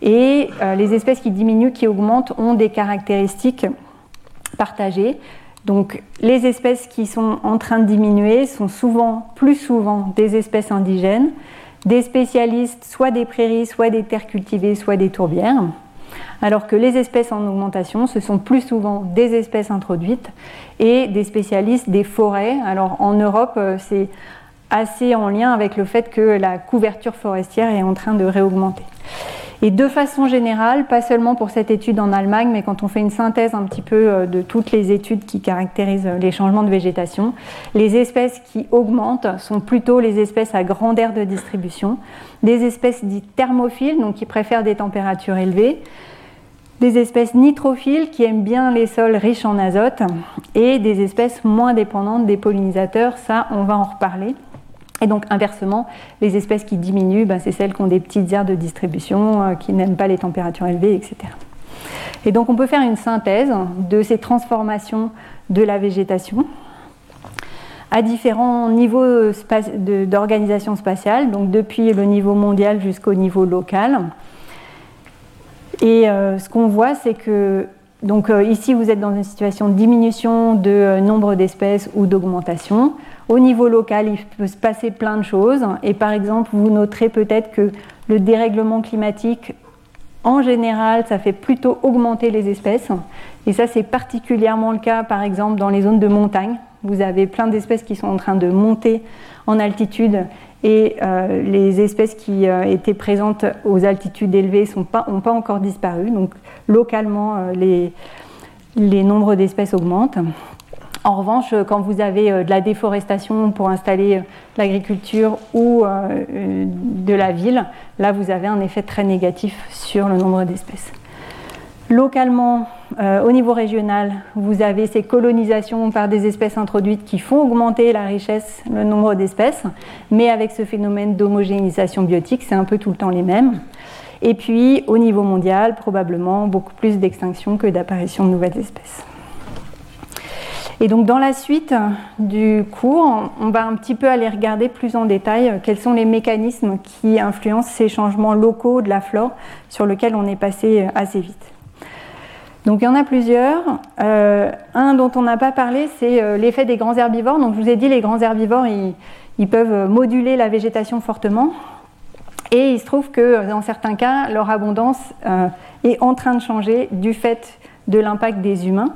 Et euh, les espèces qui diminuent, qui augmentent, ont des caractéristiques partagées. Donc les espèces qui sont en train de diminuer sont souvent, plus souvent, des espèces indigènes, des spécialistes, soit des prairies, soit des terres cultivées, soit des tourbières alors que les espèces en augmentation, ce sont plus souvent des espèces introduites et des spécialistes des forêts. Alors en Europe, euh, c'est assez en lien avec le fait que la couverture forestière est en train de réaugmenter. Et de façon générale, pas seulement pour cette étude en Allemagne, mais quand on fait une synthèse un petit peu euh, de toutes les études qui caractérisent euh, les changements de végétation, les espèces qui augmentent sont plutôt les espèces à grande aire de distribution, des espèces dites thermophiles, donc qui préfèrent des températures élevées, des espèces nitrophiles qui aiment bien les sols riches en azote et des espèces moins dépendantes des pollinisateurs, ça on va en reparler. Et donc inversement, les espèces qui diminuent, ben, c'est celles qui ont des petites aires de distribution, euh, qui n'aiment pas les températures élevées, etc. Et donc on peut faire une synthèse de ces transformations de la végétation à différents niveaux d'organisation spatiale, donc depuis le niveau mondial jusqu'au niveau local. Et euh, ce qu'on voit, c'est que donc euh, ici vous êtes dans une situation de diminution de euh, nombre d'espèces ou d'augmentation. Au niveau local, il peut se passer plein de choses. Et par exemple, vous noterez peut-être que le dérèglement climatique, en général, ça fait plutôt augmenter les espèces. Et ça, c'est particulièrement le cas, par exemple, dans les zones de montagne. Vous avez plein d'espèces qui sont en train de monter en altitude et euh, les espèces qui euh, étaient présentes aux altitudes élevées n'ont pas, pas, encore disparu. Donc localement, euh, les, les, nombres d'espèces augmentent. En revanche, quand vous avez de la déforestation pour installer l'agriculture ou de la ville, là vous avez un effet très négatif sur le nombre d'espèces. Localement, euh, au niveau régional, vous avez ces colonisations par des espèces introduites qui font augmenter la richesse, le nombre d'espèces, mais avec ce phénomène d'homogénéisation biotique, c'est un peu tout le temps les mêmes. Et puis, au niveau mondial, probablement beaucoup plus d'extinction que d'apparition de nouvelles espèces. Et donc, dans la suite du cours, on va un petit peu aller regarder plus en détail quels sont les mécanismes qui influencent ces changements locaux de la flore sur lesquels on est passé assez vite. Donc il y en a plusieurs. Euh, un dont on n'a pas parlé, c'est euh, l'effet des grands herbivores. Donc je vous ai dit, les grands herbivores, ils, peuvent moduler la végétation fortement. Et il se trouve que dans certains cas, leur abondance euh, est en train de changer du fait de l'impact des humains.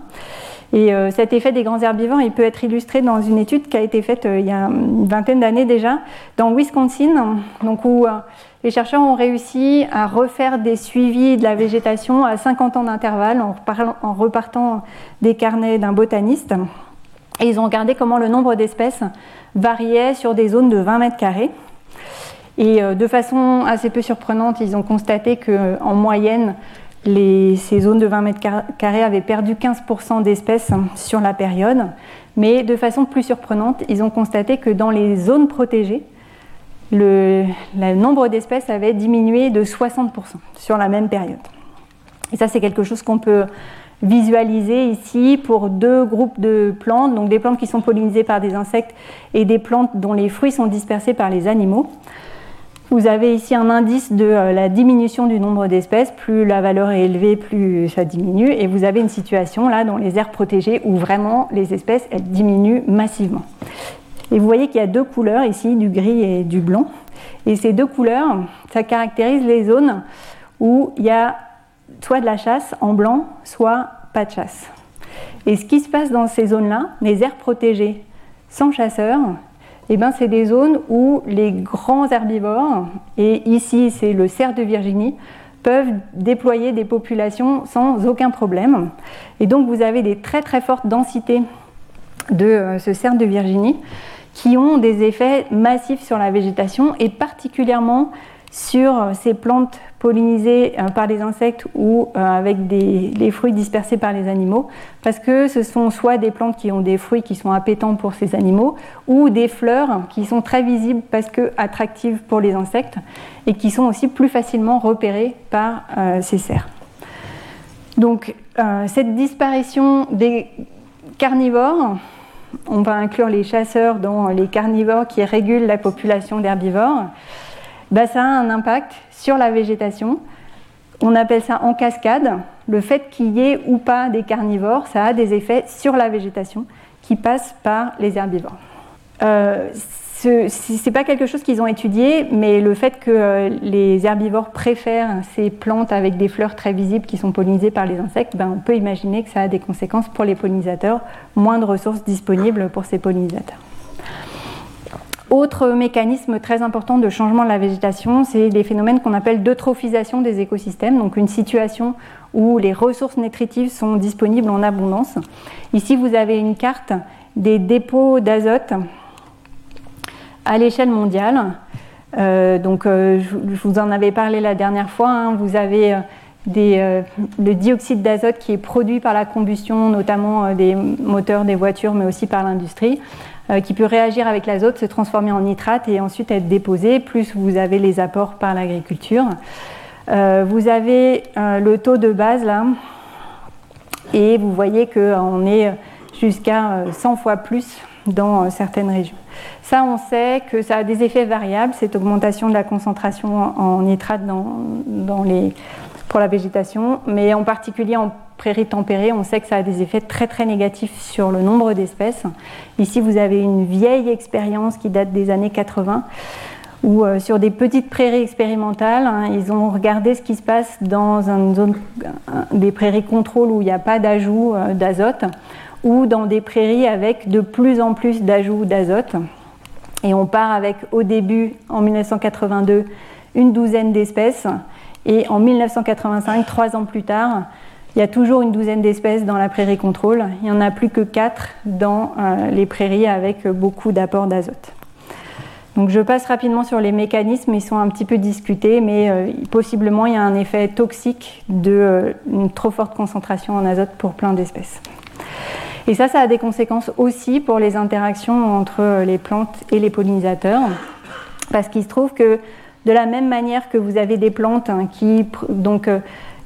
Et cet effet des grands herbivores, il peut être illustré dans une étude qui a été faite il y a une vingtaine d'années déjà, dans Wisconsin, donc où les chercheurs ont réussi à refaire des suivis de la végétation à 50 ans d'intervalle en, repartant des carnets d'un botaniste. Et ils ont regardé comment le nombre d'espèces variait sur des zones de 20 mètres carrés. Et euh, de façon assez peu surprenante, ils ont constaté qu'en moyenne, ces zones de 20 mètres carrés avaient perdu 15% d'espèces sur la période. Mais de façon plus surprenante, ils ont constaté que dans les zones protégées, le, nombre d'espèces avait diminué de 60% sur la même période. Et ça, c'est quelque chose qu'on peut visualiser ici pour deux groupes de plantes, donc des plantes qui sont pollinisées par des insectes et des plantes dont les fruits sont dispersés par les animaux. Vous avez ici un indice de euh, la diminution du nombre d'espèces. Plus la valeur est élevée, plus ça diminue. Et vous avez une situation là dans les aires protégées où vraiment les espèces elles diminuent massivement. Et vous voyez qu'il y a deux couleurs ici, du gris et du blanc. Et ces deux couleurs, ça caractérise les zones où il y a soit de la chasse en blanc, soit pas de chasse. Et ce qui se passe dans ces zones-là, les aires protégées sans chasseurs, eh ben, c'est des zones où les grands herbivores, et ici c'est le cerf de Virginie, peuvent déployer des populations sans aucun problème. Et donc vous avez des très très fortes densités de euh, ce cerf de Virginie qui ont des effets massifs sur la végétation et particulièrement sur ces plantes pollinisées euh, par les insectes ou euh, avec des, fruits dispersés par les animaux, parce que ce sont soit des plantes qui ont des fruits qui sont appétants pour ces animaux, ou des fleurs qui sont très visibles parce que attractives pour les insectes et qui sont aussi plus facilement repérées par euh, ces cerfs. Donc cette disparition des carnivores, on va inclure les chasseurs dans les carnivores qui régulent la population d'herbivores, bah, ça a un impact sur la végétation. On appelle ça en cascade. Le fait qu'il y ait ou pas des carnivores, ça a des effets sur la végétation qui passent par les herbivores. Euh, ce n'est pas quelque chose qu'ils ont étudié, mais le fait que euh, les herbivores préfèrent ces plantes avec des fleurs très visibles qui sont pollinisées par les insectes, ben, on peut imaginer que ça a des conséquences pour les pollinisateurs, moins de ressources disponibles pour ces pollinisateurs. Autre mécanisme très important de changement de la végétation, c'est les phénomènes qu'on appelle d'eutrophisation des écosystèmes, donc une situation où les ressources nutritives sont disponibles en abondance. Ici, vous avez une carte des dépôts d'azote à l'échelle mondiale. Euh, donc, euh, je, vous en avais parlé la dernière fois. Hein. vous avez euh, le dioxyde d'azote qui est produit par la combustion, notamment des moteurs des voitures, mais aussi par l'industrie, qui peut réagir avec l'azote, se transformer en nitrate et ensuite être déposé. Plus vous avez les apports par l'agriculture. vous avez le taux de base là Et vous voyez qu'on est jusqu'à 100 fois plus dans certaines régions. Ça, on sait que ça a des effets variables, cette augmentation de la concentration en nitrate dans, les, pour la végétation, mais en particulier en prairies tempérées, on sait que ça a des effets très très négatifs sur le nombre d'espèces. Ici, vous avez une vieille expérience qui date des années 80 où euh, sur des petites prairies expérimentales, hein, ils ont regardé ce qui se passe dans une zone, des prairies contrôle où il n'y a pas d'ajout euh, d'azote, ou dans des prairies avec de plus en plus d'ajouts d'azote. Et on part avec au début, en 1982, une douzaine d'espèces, et en 1985, trois ans plus tard, il y a toujours une douzaine d'espèces dans la prairie contrôle. Il n'y en a plus que quatre dans euh, les prairies avec beaucoup d'apports d'azote. Donc je passe rapidement sur les mécanismes, ils sont un petit peu discutés, mais euh, possiblement il y a un effet toxique de euh, trop forte concentration en azote pour plein d'espèces. Et ça, ça a des conséquences aussi pour les interactions entre les plantes et les pollinisateurs, parce qu'il se trouve que de la même manière que vous avez des plantes hein, euh,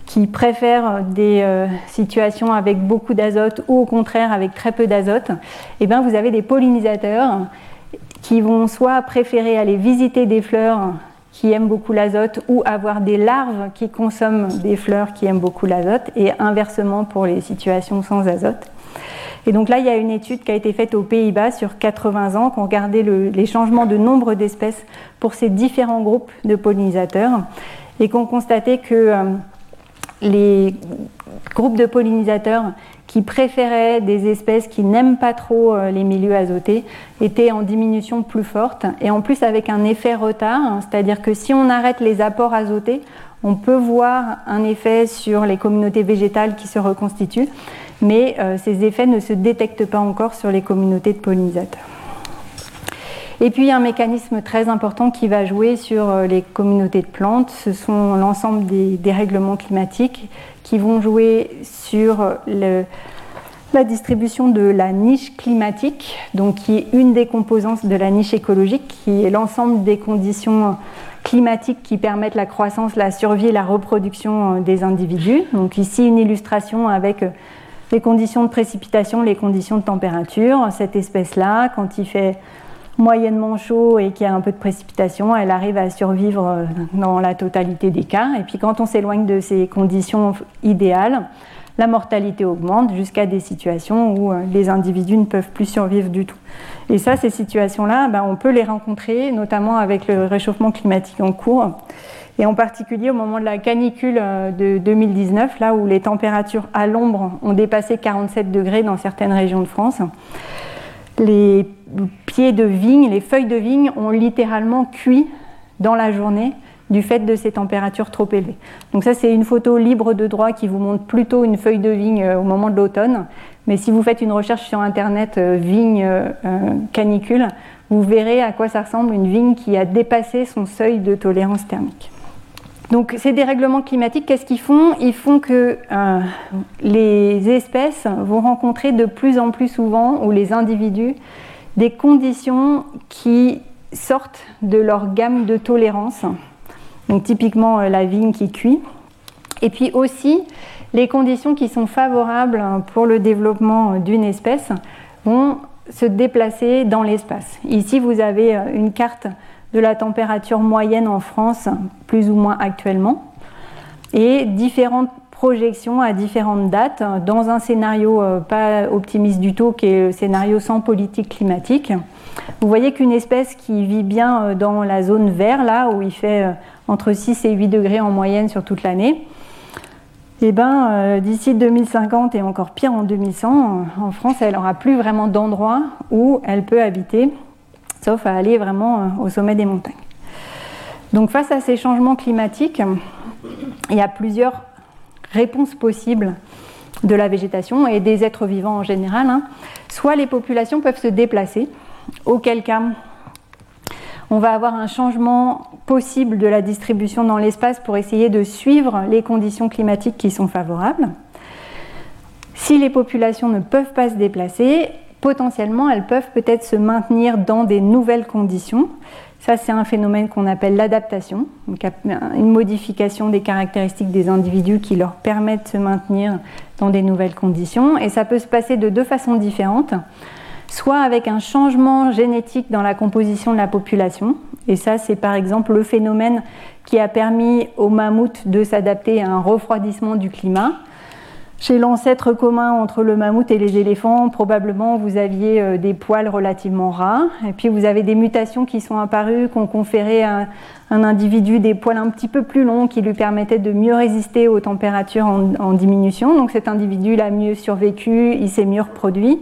qui préfèrent des situations avec beaucoup d'azote ou au contraire avec très peu d'azote, eh bien vous avez des pollinisateurs qui vont soit préférer aller visiter des fleurs qui aiment beaucoup l'azote ou avoir des larves qui consomment des fleurs qui aiment beaucoup l'azote et inversement pour les situations sans azote. Et donc là, il y a une étude qui a été faite aux Pays-Bas sur 80 ans, qui ont regardé les changements de nombre d'espèces pour ces différents groupes de pollinisateurs et qui ont constaté que euh, les groupes de pollinisateurs qui préféraient des espèces qui n'aiment pas trop euh, les milieux azotés étaient en diminution plus forte et en plus avec un effet retard, hein, c'est-à-dire que si on arrête les apports azotés, on peut voir un effet sur les communautés végétales qui se reconstituent, mais euh, ces effets ne se détectent pas encore sur les communautés de pollinisateurs. Et puis un mécanisme très important qui va jouer sur euh, les communautés de plantes, ce sont l'ensemble des dérèglements climatiques qui vont jouer sur la distribution de la niche climatique, donc qui est une des composantes de la niche écologique, qui est l'ensemble des conditions climatiques qui permettent la croissance, la survie et la reproduction euh, des individus. Donc ici une illustration avec euh, les conditions de précipitation, les conditions de température. Cette espèce-là, quand il fait moyennement chaud et qu'il y a un peu de précipitation, elle arrive à survivre euh, dans la totalité des cas. Et puis quand on s'éloigne de ces conditions idéales, la mortalité augmente jusqu'à des situations où euh, les individus ne peuvent plus survivre du tout. Et ça, ces situations-là, ben, on peut les rencontrer, notamment avec le réchauffement climatique en cours. Et en particulier au moment de la canicule euh, de 2019, là où les températures à l'ombre ont dépassé 47 degrés dans certaines régions de France les pieds de vigne, les feuilles de vigne ont littéralement cuit dans la journée du fait de ces températures trop élevées. Donc ça c'est une photo libre de droit qui vous montre plutôt une feuille de vigne euh, au moment de l'automne. Mais si vous faites une recherche sur internet euh, vigne canicule, vous verrez à quoi ça ressemble une vigne qui a dépassé son seuil de tolérance thermique. Donc ces dérèglements climatiques, qu'est-ce qu'ils font? Ils font que euh, les espèces vont rencontrer de plus en plus souvent, ou les individus, des conditions qui sortent de leur gamme de tolérance. Donc typiquement euh, la vigne qui cuit. Et puis aussi les conditions qui sont favorables pour le développement d'une espèce vont se déplacer dans l'espace. Ici vous avez euh, une carte de la température moyenne en France, plus ou moins actuellement, et différentes projections à différentes dates dans un scénario euh, pas optimiste du tout, qui est le scénario sans politique climatique. Vous voyez qu'une espèce qui vit bien euh, dans la zone vert, là où il fait euh, entre 6 et 8 degrés en moyenne sur toute l'année, eh ben, d'ici 2050 et encore pire en 2100, en France, elle n'aura plus vraiment d'endroit où elle peut habiter sauf à aller vraiment euh, au sommet des montagnes. Donc face à ces changements climatiques, il y a plusieurs réponses possibles de la végétation et des êtres vivants en général. Hein. Soit les populations peuvent se déplacer, auquel cas on va avoir un changement possible de la distribution dans l'espace pour essayer de suivre les conditions climatiques qui sont favorables. Si les populations ne peuvent pas se déplacer, potentiellement, elles peuvent peut-être se maintenir dans des nouvelles conditions, Ça, c'est un phénomène qu'on appelle l'adaptation, une modification des caractéristiques des individus qui leur permettent de se maintenir dans des nouvelles conditions. Et ça peut se passer de deux façons différentes, soit avec un changement génétique dans la composition de la population. Et ça, c'est par exemple le phénomène qui a permis aux mammouths de s'adapter à un refroidissement du climat. Chez l'ancêtre commun entre le mammouth et les éléphants, probablement vous aviez euh, des poils relativement rares, et puis vous avez des mutations qui sont apparues, qui ont conféré à un individu des poils un petit peu plus longs qui lui permettaient de mieux résister aux températures en, diminution. Donc cet individu l'a mieux survécu, il s'est mieux reproduit,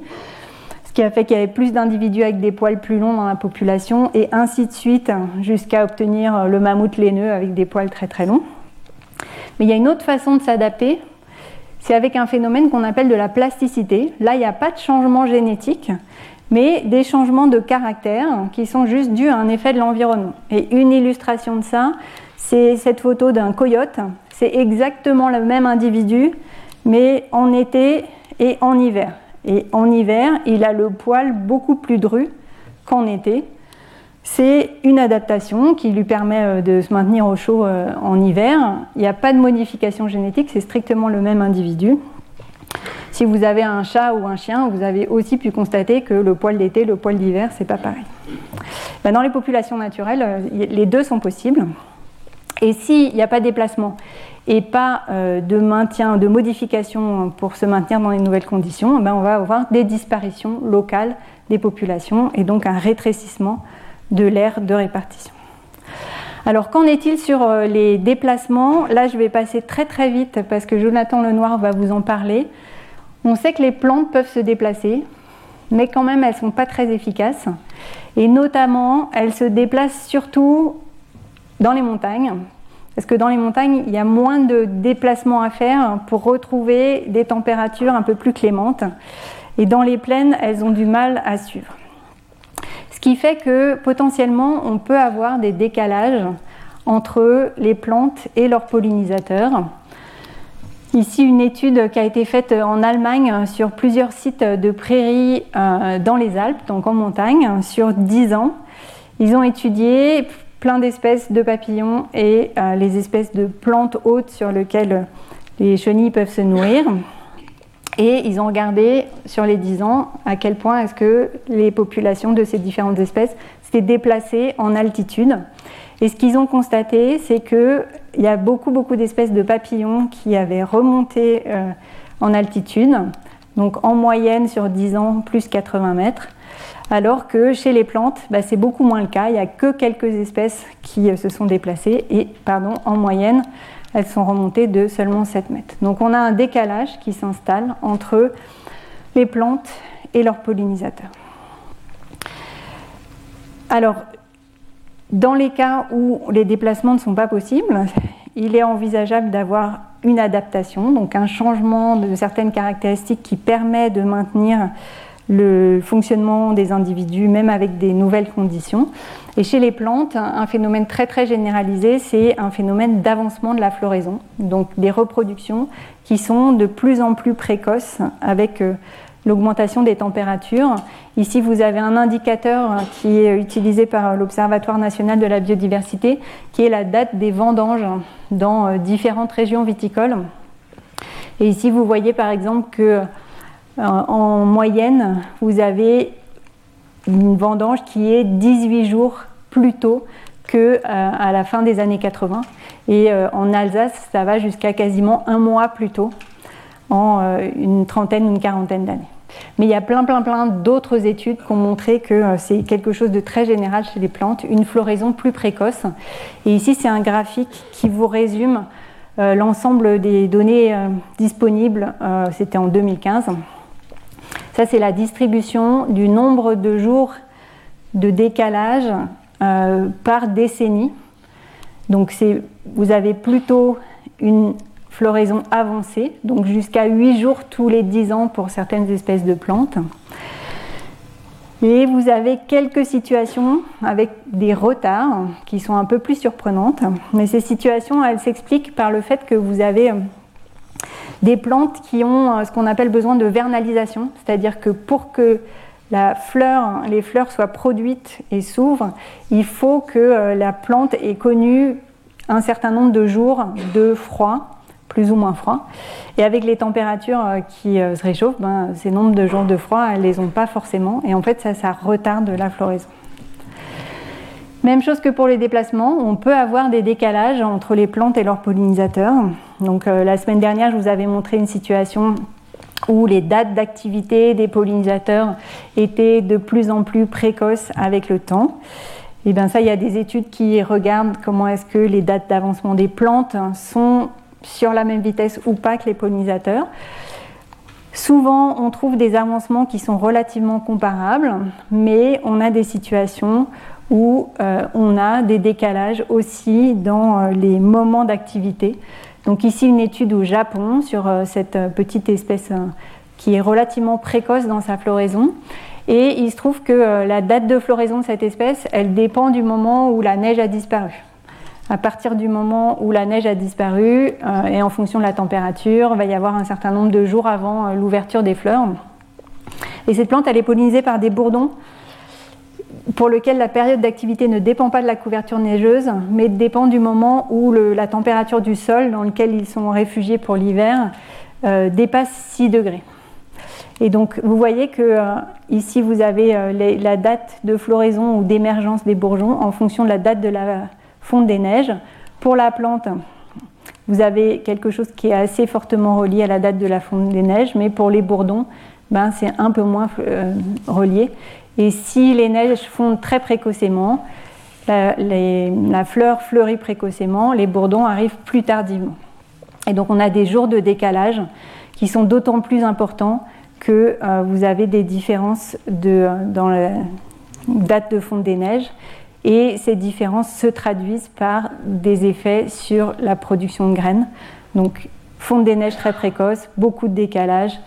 ce qui a fait qu'il y avait plus d'individus avec des poils plus longs dans la population, et ainsi de suite, jusqu'à obtenir le mammouth laineux avec des poils très très longs. Mais il y a une autre façon de s'adapter c'est avec un phénomène qu'on appelle de la plasticité. Là, il n'y a pas de changement génétique, mais des changements de caractère qui sont juste dus à un effet de l'environnement. Et une illustration de ça, c'est cette photo d'un coyote. C'est exactement le même individu, mais en été et en hiver. Et en hiver, il a le poil beaucoup plus dru qu'en été. C'est une adaptation qui lui permet euh, de se maintenir au chaud euh, en hiver. Il n'y a pas de modification génétique, c'est strictement le même individu. Si vous avez un chat ou un chien, vous avez aussi pu constater que le poil d'été, le poil d'hiver, c'est pas pareil. Ben, dans les populations naturelles, euh, les deux sont possibles. Et s'il n'y a pas de déplacement et pas de maintien, de modification pour se maintenir dans les nouvelles conditions, ben, on va avoir des disparitions locales des populations et donc un rétrécissement de l'aire de répartition. Alors qu'en est-il sur euh, les déplacements? Là, je vais passer très très vite parce que Jonathan Lenoir va vous en parler. On sait que les plantes peuvent se déplacer, mais quand même elles ne sont pas très efficaces. Et notamment, elles se déplacent surtout dans les montagnes, parce que dans les montagnes, il y a moins de déplacements à faire pour retrouver des températures un peu plus clémentes. Et dans les plaines, elles ont du mal à suivre. Ce qui fait que potentiellement on peut avoir des décalages entre les plantes et leurs pollinisateurs. Ici, une étude qui a été faite en Allemagne sur plusieurs sites de prairies euh, dans les Alpes, donc en montagne, sur 10 ans. Ils ont étudié plein d'espèces de papillons et euh, les espèces de plantes hautes sur lesquelles les chenilles peuvent se nourrir. Et ils ont regardé sur les 10 ans à quel point est-ce que les populations de ces différentes espèces s'étaient déplacées en altitude. Et ce qu'ils ont constaté, c'est qu'il y a beaucoup, beaucoup d'espèces de papillons qui avaient remonté euh, en altitude, donc en moyenne sur 10 ans, plus 80 mètres, alors que chez les plantes, bah, c'est beaucoup moins le cas. Il n'y a que quelques espèces qui euh, se sont déplacées, et pardon, en moyenne, elles sont remontées de seulement 7 mètres. Donc on a un décalage qui s'installe entre les plantes et leurs pollinisateurs. Alors, dans les cas où les déplacements ne sont pas possibles, il est envisageable d'avoir une adaptation, donc un changement de certaines caractéristiques qui permet de maintenir le fonctionnement des individus, même avec des nouvelles conditions. Et chez les plantes, un phénomène très très généralisé, c'est un phénomène d'avancement de la floraison, donc des reproductions qui sont de plus en plus précoces avec euh, l'augmentation des températures. Ici, vous avez un indicateur qui est utilisé par l'Observatoire national de la biodiversité, qui est la date des vendanges dans euh, différentes régions viticoles. Et ici, vous voyez par exemple que en moyenne, vous avez une vendange qui est 18 jours plus tôt qu'à euh, la fin des années 80. Et euh, en Alsace, ça va jusqu'à quasiment un mois plus tôt, en une trentaine, une quarantaine d'années. Mais il y a plein, plein, plein d'autres études qui ont montré que c'est quelque chose de très général chez les plantes, une floraison plus précoce. Et ici, c'est un graphique qui vous résume l'ensemble des données disponibles. C'était en 2015. Ça, c'est la distribution du nombre de jours de décalage euh, par décennie. Donc, vous avez plutôt une floraison avancée, donc jusqu'à 8 jours tous les 10 ans pour certaines espèces de plantes. Et vous avez quelques situations avec des retards qui sont un peu plus surprenantes. Mais ces situations, elles s'expliquent par le fait que vous avez des plantes qui ont euh, ce qu'on appelle besoin de vernalisation, c'est-à-dire que pour que les fleurs soient produites et s'ouvrent, il faut que euh, la plante ait connu un certain nombre de jours de froid, plus ou moins froid. Et avec les températures euh, qui se réchauffent, ben, ces nombres de jours de froid, elles ne les ont pas forcément. Et en fait, ça retarde la floraison. Même chose que pour les déplacements, on peut avoir des décalages entre les plantes et leurs pollinisateurs. Donc la semaine dernière, je vous avais montré une situation où les dates d'activité des pollinisateurs étaient de plus en plus précoces avec le temps. Et bien ça, il y a des études qui regardent comment est-ce que les dates d'avancement des plantes sont sur la même vitesse ou pas que les pollinisateurs. Souvent, on trouve des avancements qui sont relativement comparables, mais on a des situations où euh, on a des décalages aussi dans euh, les moments d'activité. Donc ici une étude au Japon sur euh, cette euh, petite espèce euh, qui est relativement précoce dans sa floraison. Et il se trouve que la date de floraison de cette espèce, elle dépend du moment où la neige a disparu. À partir du moment où la neige a disparu, et en fonction de la température, il va y avoir un certain nombre de jours avant l'ouverture des fleurs. Et cette plante, elle est pollinisée par des bourdons pour lequel la période d'activité ne dépend pas de la couverture neigeuse, mais dépend du moment où la température du sol dans lequel ils sont réfugiés pour l'hiver euh, dépasse 6 degrés. Et donc vous voyez que euh, ici vous avez euh, la date de floraison ou d'émergence des bourgeons en fonction de la date de la fonte des neiges. Pour la plante, vous avez quelque chose qui est assez fortement relié à la date de la fonte des neiges, mais pour les bourdons, ben, c'est un peu moins relié. Et si les neiges fondent très précocement, la, fleur fleurit précocement, les bourdons arrivent plus tardivement. Et donc on a des jours de décalage qui sont d'autant plus importants que euh, vous avez des différences dans la date de fonte des neiges. Et ces différences se traduisent par des effets sur la production de graines. Donc fonte des neiges très précoce, beaucoup de décalage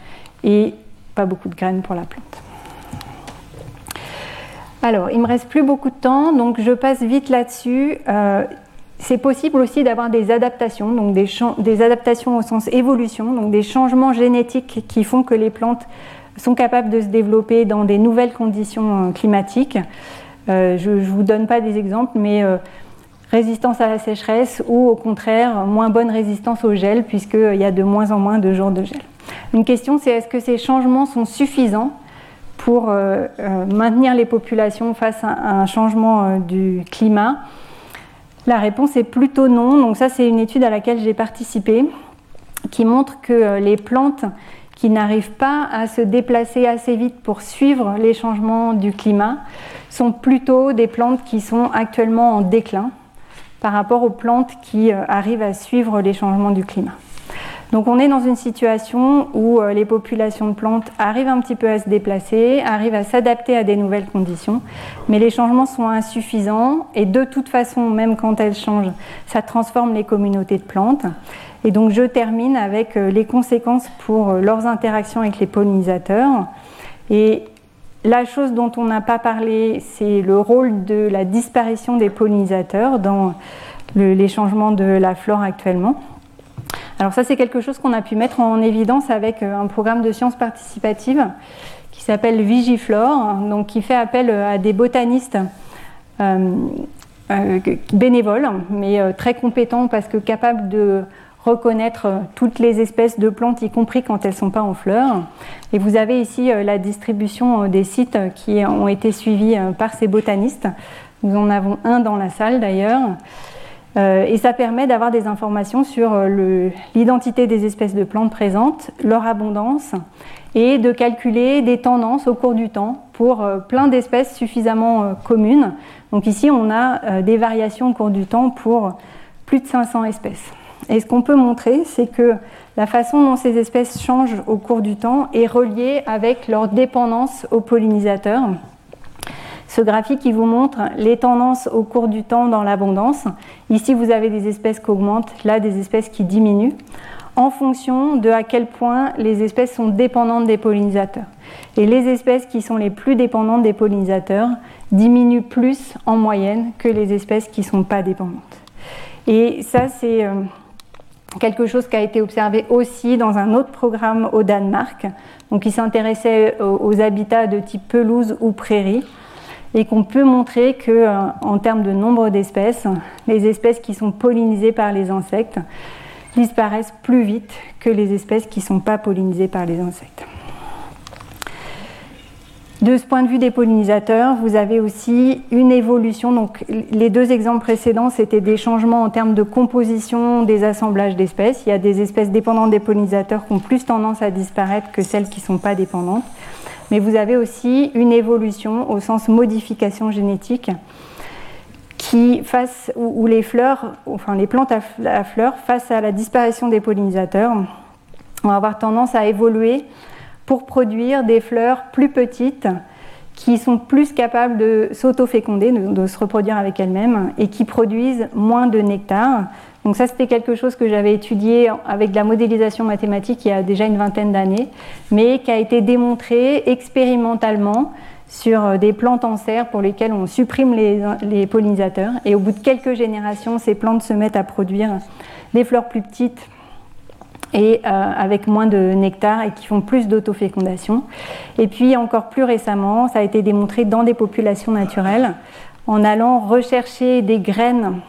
et pas beaucoup de graines pour la plante. Alors, il me reste plus beaucoup de temps, donc je passe vite là-dessus. Euh, c'est possible aussi d'avoir des adaptations, donc des, adaptations au sens évolution, donc des changements génétiques qui font que les plantes sont capables de se développer dans des nouvelles conditions euh, climatiques. Euh, je ne vous donne pas des exemples, mais résistance à la sécheresse ou au contraire moins bonne résistance au gel puisqu'il y a de moins en moins de jours de gel. Une question c'est est-ce que ces changements sont suffisants pour euh, euh, maintenir les populations face à, un changement euh, du climat La réponse est plutôt non. Donc ça, c'est une étude à laquelle j'ai participé qui montre que les plantes qui n'arrivent pas à se déplacer assez vite pour suivre les changements du climat sont plutôt des plantes qui sont actuellement en déclin par rapport aux plantes qui arrivent à suivre les changements du climat. Donc on est dans une situation où euh, les populations de plantes arrivent un petit peu à se déplacer, arrivent à s'adapter à des nouvelles conditions, mais les changements sont insuffisants et de toute façon, même quand elles changent, ça transforme les communautés de plantes. Et donc je termine avec euh, les conséquences pour euh, leurs interactions avec les pollinisateurs. Et la chose dont on n'a pas parlé, c'est le rôle de la disparition des pollinisateurs dans les changements de la flore actuellement. Alors ça, c'est quelque chose qu'on a pu mettre en évidence avec euh, un programme de sciences participatives qui s'appelle Vigiflore, donc qui fait appel euh, à des botanistes euh, bénévoles, mais très compétents parce que capables de reconnaître toutes les espèces de plantes, y compris quand elles ne sont pas en fleurs. Et vous avez ici la distribution des sites qui ont été suivis par ces botanistes. Nous en avons un dans la salle d'ailleurs. Euh, et ça permet d'avoir des informations sur euh, l'identité des espèces de plantes présentes, leur abondance, et de calculer des tendances au cours du temps pour euh, plein d'espèces suffisamment communes. Donc ici, on a des variations au cours du temps pour plus de 500 espèces. Et ce qu'on peut montrer, c'est que la façon dont ces espèces changent au cours du temps est reliée avec leur dépendance aux pollinisateurs. Ce graphique qui vous montre les tendances au cours du temps dans l'abondance. Ici, vous avez des espèces qui augmentent, là, des espèces qui diminuent, en fonction de à quel point les espèces sont dépendantes des pollinisateurs. Et les espèces qui sont les plus dépendantes des pollinisateurs diminuent plus en moyenne que les espèces qui ne sont pas dépendantes. Et ça, c'est euh, quelque chose qui a été observé aussi dans un autre programme au Danemark, donc qui s'intéressait aux, habitats de type pelouse ou prairie, et qu'on peut montrer que, euh, en termes de nombre d'espèces, les espèces qui sont pollinisées par les insectes disparaissent plus vite que les espèces qui ne sont pas pollinisées par les insectes. De ce point de vue des pollinisateurs, vous avez aussi une évolution. Donc, les deux exemples précédents, c'était des changements en termes de composition des assemblages d'espèces. Il y a des espèces dépendantes des pollinisateurs qui ont plus tendance à disparaître que celles qui ne sont pas dépendantes. Mais vous avez aussi une évolution au sens modification génétique qui face où, les fleurs, enfin les plantes à fleurs, face à la disparition des pollinisateurs, vont avoir tendance à évoluer pour produire des fleurs plus petites qui sont plus capables de s'auto-féconder, de, se reproduire avec elles-mêmes, et qui produisent moins de nectar. Donc ça, c'était quelque chose que j'avais étudié avec de la modélisation mathématique il y a déjà une vingtaine d'années, mais qui a été démontré expérimentalement sur des plantes en serre pour lesquelles on supprime les, les pollinisateurs. Et au bout de quelques générations, ces plantes se mettent à produire des fleurs plus petites et euh, avec moins de nectar et qui font plus d'autofécondation. Et puis encore plus récemment, ça a été démontré dans des populations naturelles en allant rechercher des graines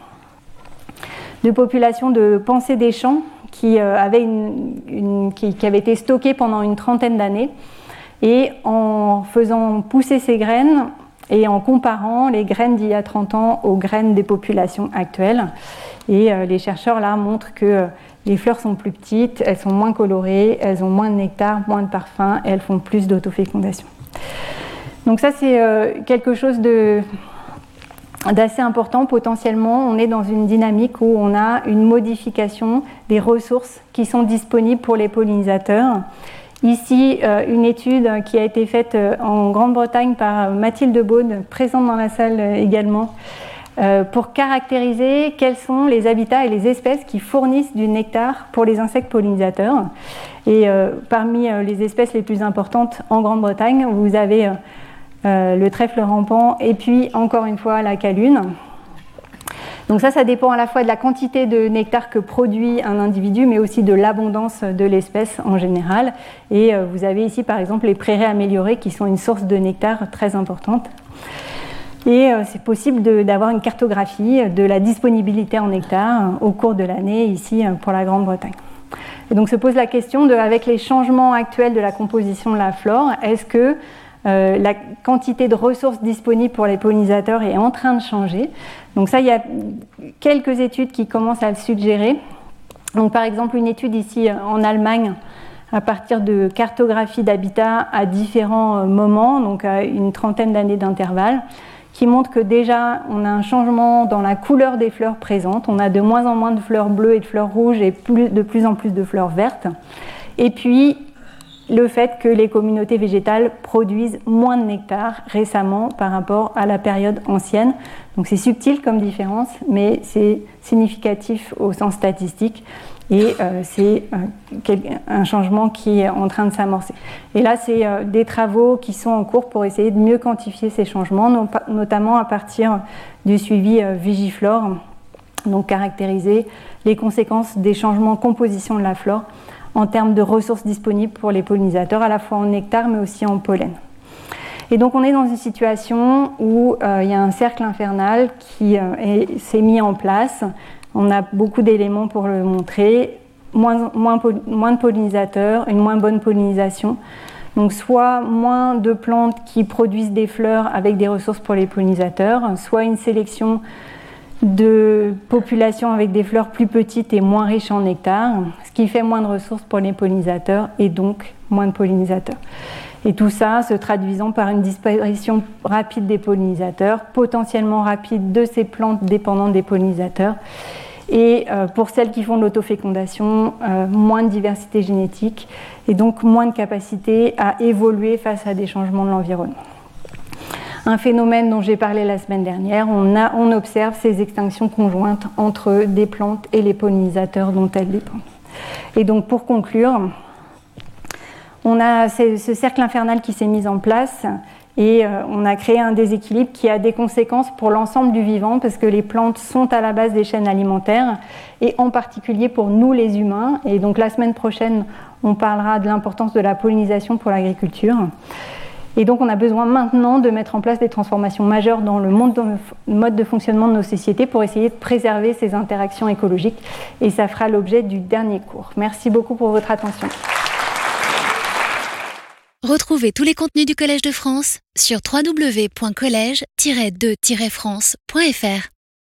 de populations de pensée des champs qui, euh, avaient qui, qui avaient été stockées pendant une trentaine d'années et en faisant pousser ces graines et en comparant les graines d'il y a 30 ans aux graines des populations actuelles. Et euh, les chercheurs là montrent que les fleurs sont plus petites, elles sont moins colorées, elles ont moins de nectar, moins de parfum et elles font plus d'autofécondation. Donc ça c'est euh, quelque chose d'assez important potentiellement. On est dans une dynamique où on a une modification des ressources qui sont disponibles pour les pollinisateurs. Ici, euh, une étude qui a été faite euh, en Grande-Bretagne par Mathilde Beaune, présente dans la salle également, euh, pour caractériser quels sont les habitats et les espèces qui fournissent du nectar pour les insectes pollinisateurs. Et euh, parmi euh, les espèces les plus importantes en Grande-Bretagne, vous avez le trèfle rampant et puis encore une fois la calune. Donc ça, ça dépend à la fois de la quantité de nectar que produit un individu, mais aussi de l'abondance de l'espèce en général. Et vous avez ici par exemple les prairies améliorées qui sont une source de nectar très importante. Et euh, c'est possible d'avoir une cartographie de la disponibilité en nectar euh, au cours de l'année ici euh, pour la Grande-Bretagne. Et donc se pose la question de, avec les changements actuels de la composition de la flore, est-ce que la quantité de ressources disponibles pour les pollinisateurs est en train de changer Donc ça, il y a quelques études qui commencent à le suggérer. Donc par exemple, une étude ici en Allemagne à partir de cartographie d'habitat à différents moments, donc à une trentaine d'années d'intervalle qui montre que déjà on a un changement dans la couleur des fleurs présentes. On a de moins en moins de fleurs bleues et de fleurs rouges et de plus en plus de fleurs vertes. Et puis le fait que les communautés végétales produisent moins de nectar récemment par rapport à la période ancienne. Donc c'est subtil comme différence, mais c'est significatif au sens statistique. Et euh, c'est euh, un changement qui est en train de s'amorcer. Et là, c'est euh, des travaux qui sont en cours pour essayer de mieux quantifier ces changements, notamment à partir du suivi Vigiflore, donc caractériser les conséquences des changements de composition de la flore en termes de ressources disponibles pour les pollinisateurs, à la fois en nectar mais aussi en pollen. Et donc on est dans une situation où il y a un cercle infernal qui s'est mis en place on a beaucoup d'éléments pour le montrer. Moins, de pollinisateurs, une moins bonne pollinisation. Donc soit moins de plantes qui produisent des fleurs avec des ressources pour les pollinisateurs, soit une sélection de populations avec des fleurs plus petites et moins riches en nectar, ce qui fait moins de ressources pour les pollinisateurs et donc moins de pollinisateurs. Et tout ça se traduisant par une disparition rapide des pollinisateurs, potentiellement rapide de ces plantes dépendantes des pollinisateurs, et euh, pour celles qui font de l'autofécondation, euh, moins de diversité génétique et donc moins de capacité à évoluer face à des changements de l'environnement. Un phénomène dont j'ai parlé la semaine dernière, on, observe ces extinctions conjointes entre des plantes et les pollinisateurs dont elles dépendent. Et donc pour conclure, on a ce cercle infernal qui s'est mis en place Et euh, on a créé un déséquilibre qui a des conséquences pour l'ensemble du vivant parce que les plantes sont à la base des chaînes alimentaires et en particulier pour nous les humains. Et donc la semaine prochaine, on parlera de l'importance de la pollinisation pour l'agriculture. Et donc on a besoin maintenant de mettre en place des transformations majeures dans le mode de fonctionnement de nos sociétés pour essayer de préserver ces interactions écologiques. Et ça fera l'objet du dernier cours. Merci beaucoup pour votre attention. Retrouvez tous les contenus du Collège de France sur www.colège-2-france.fr.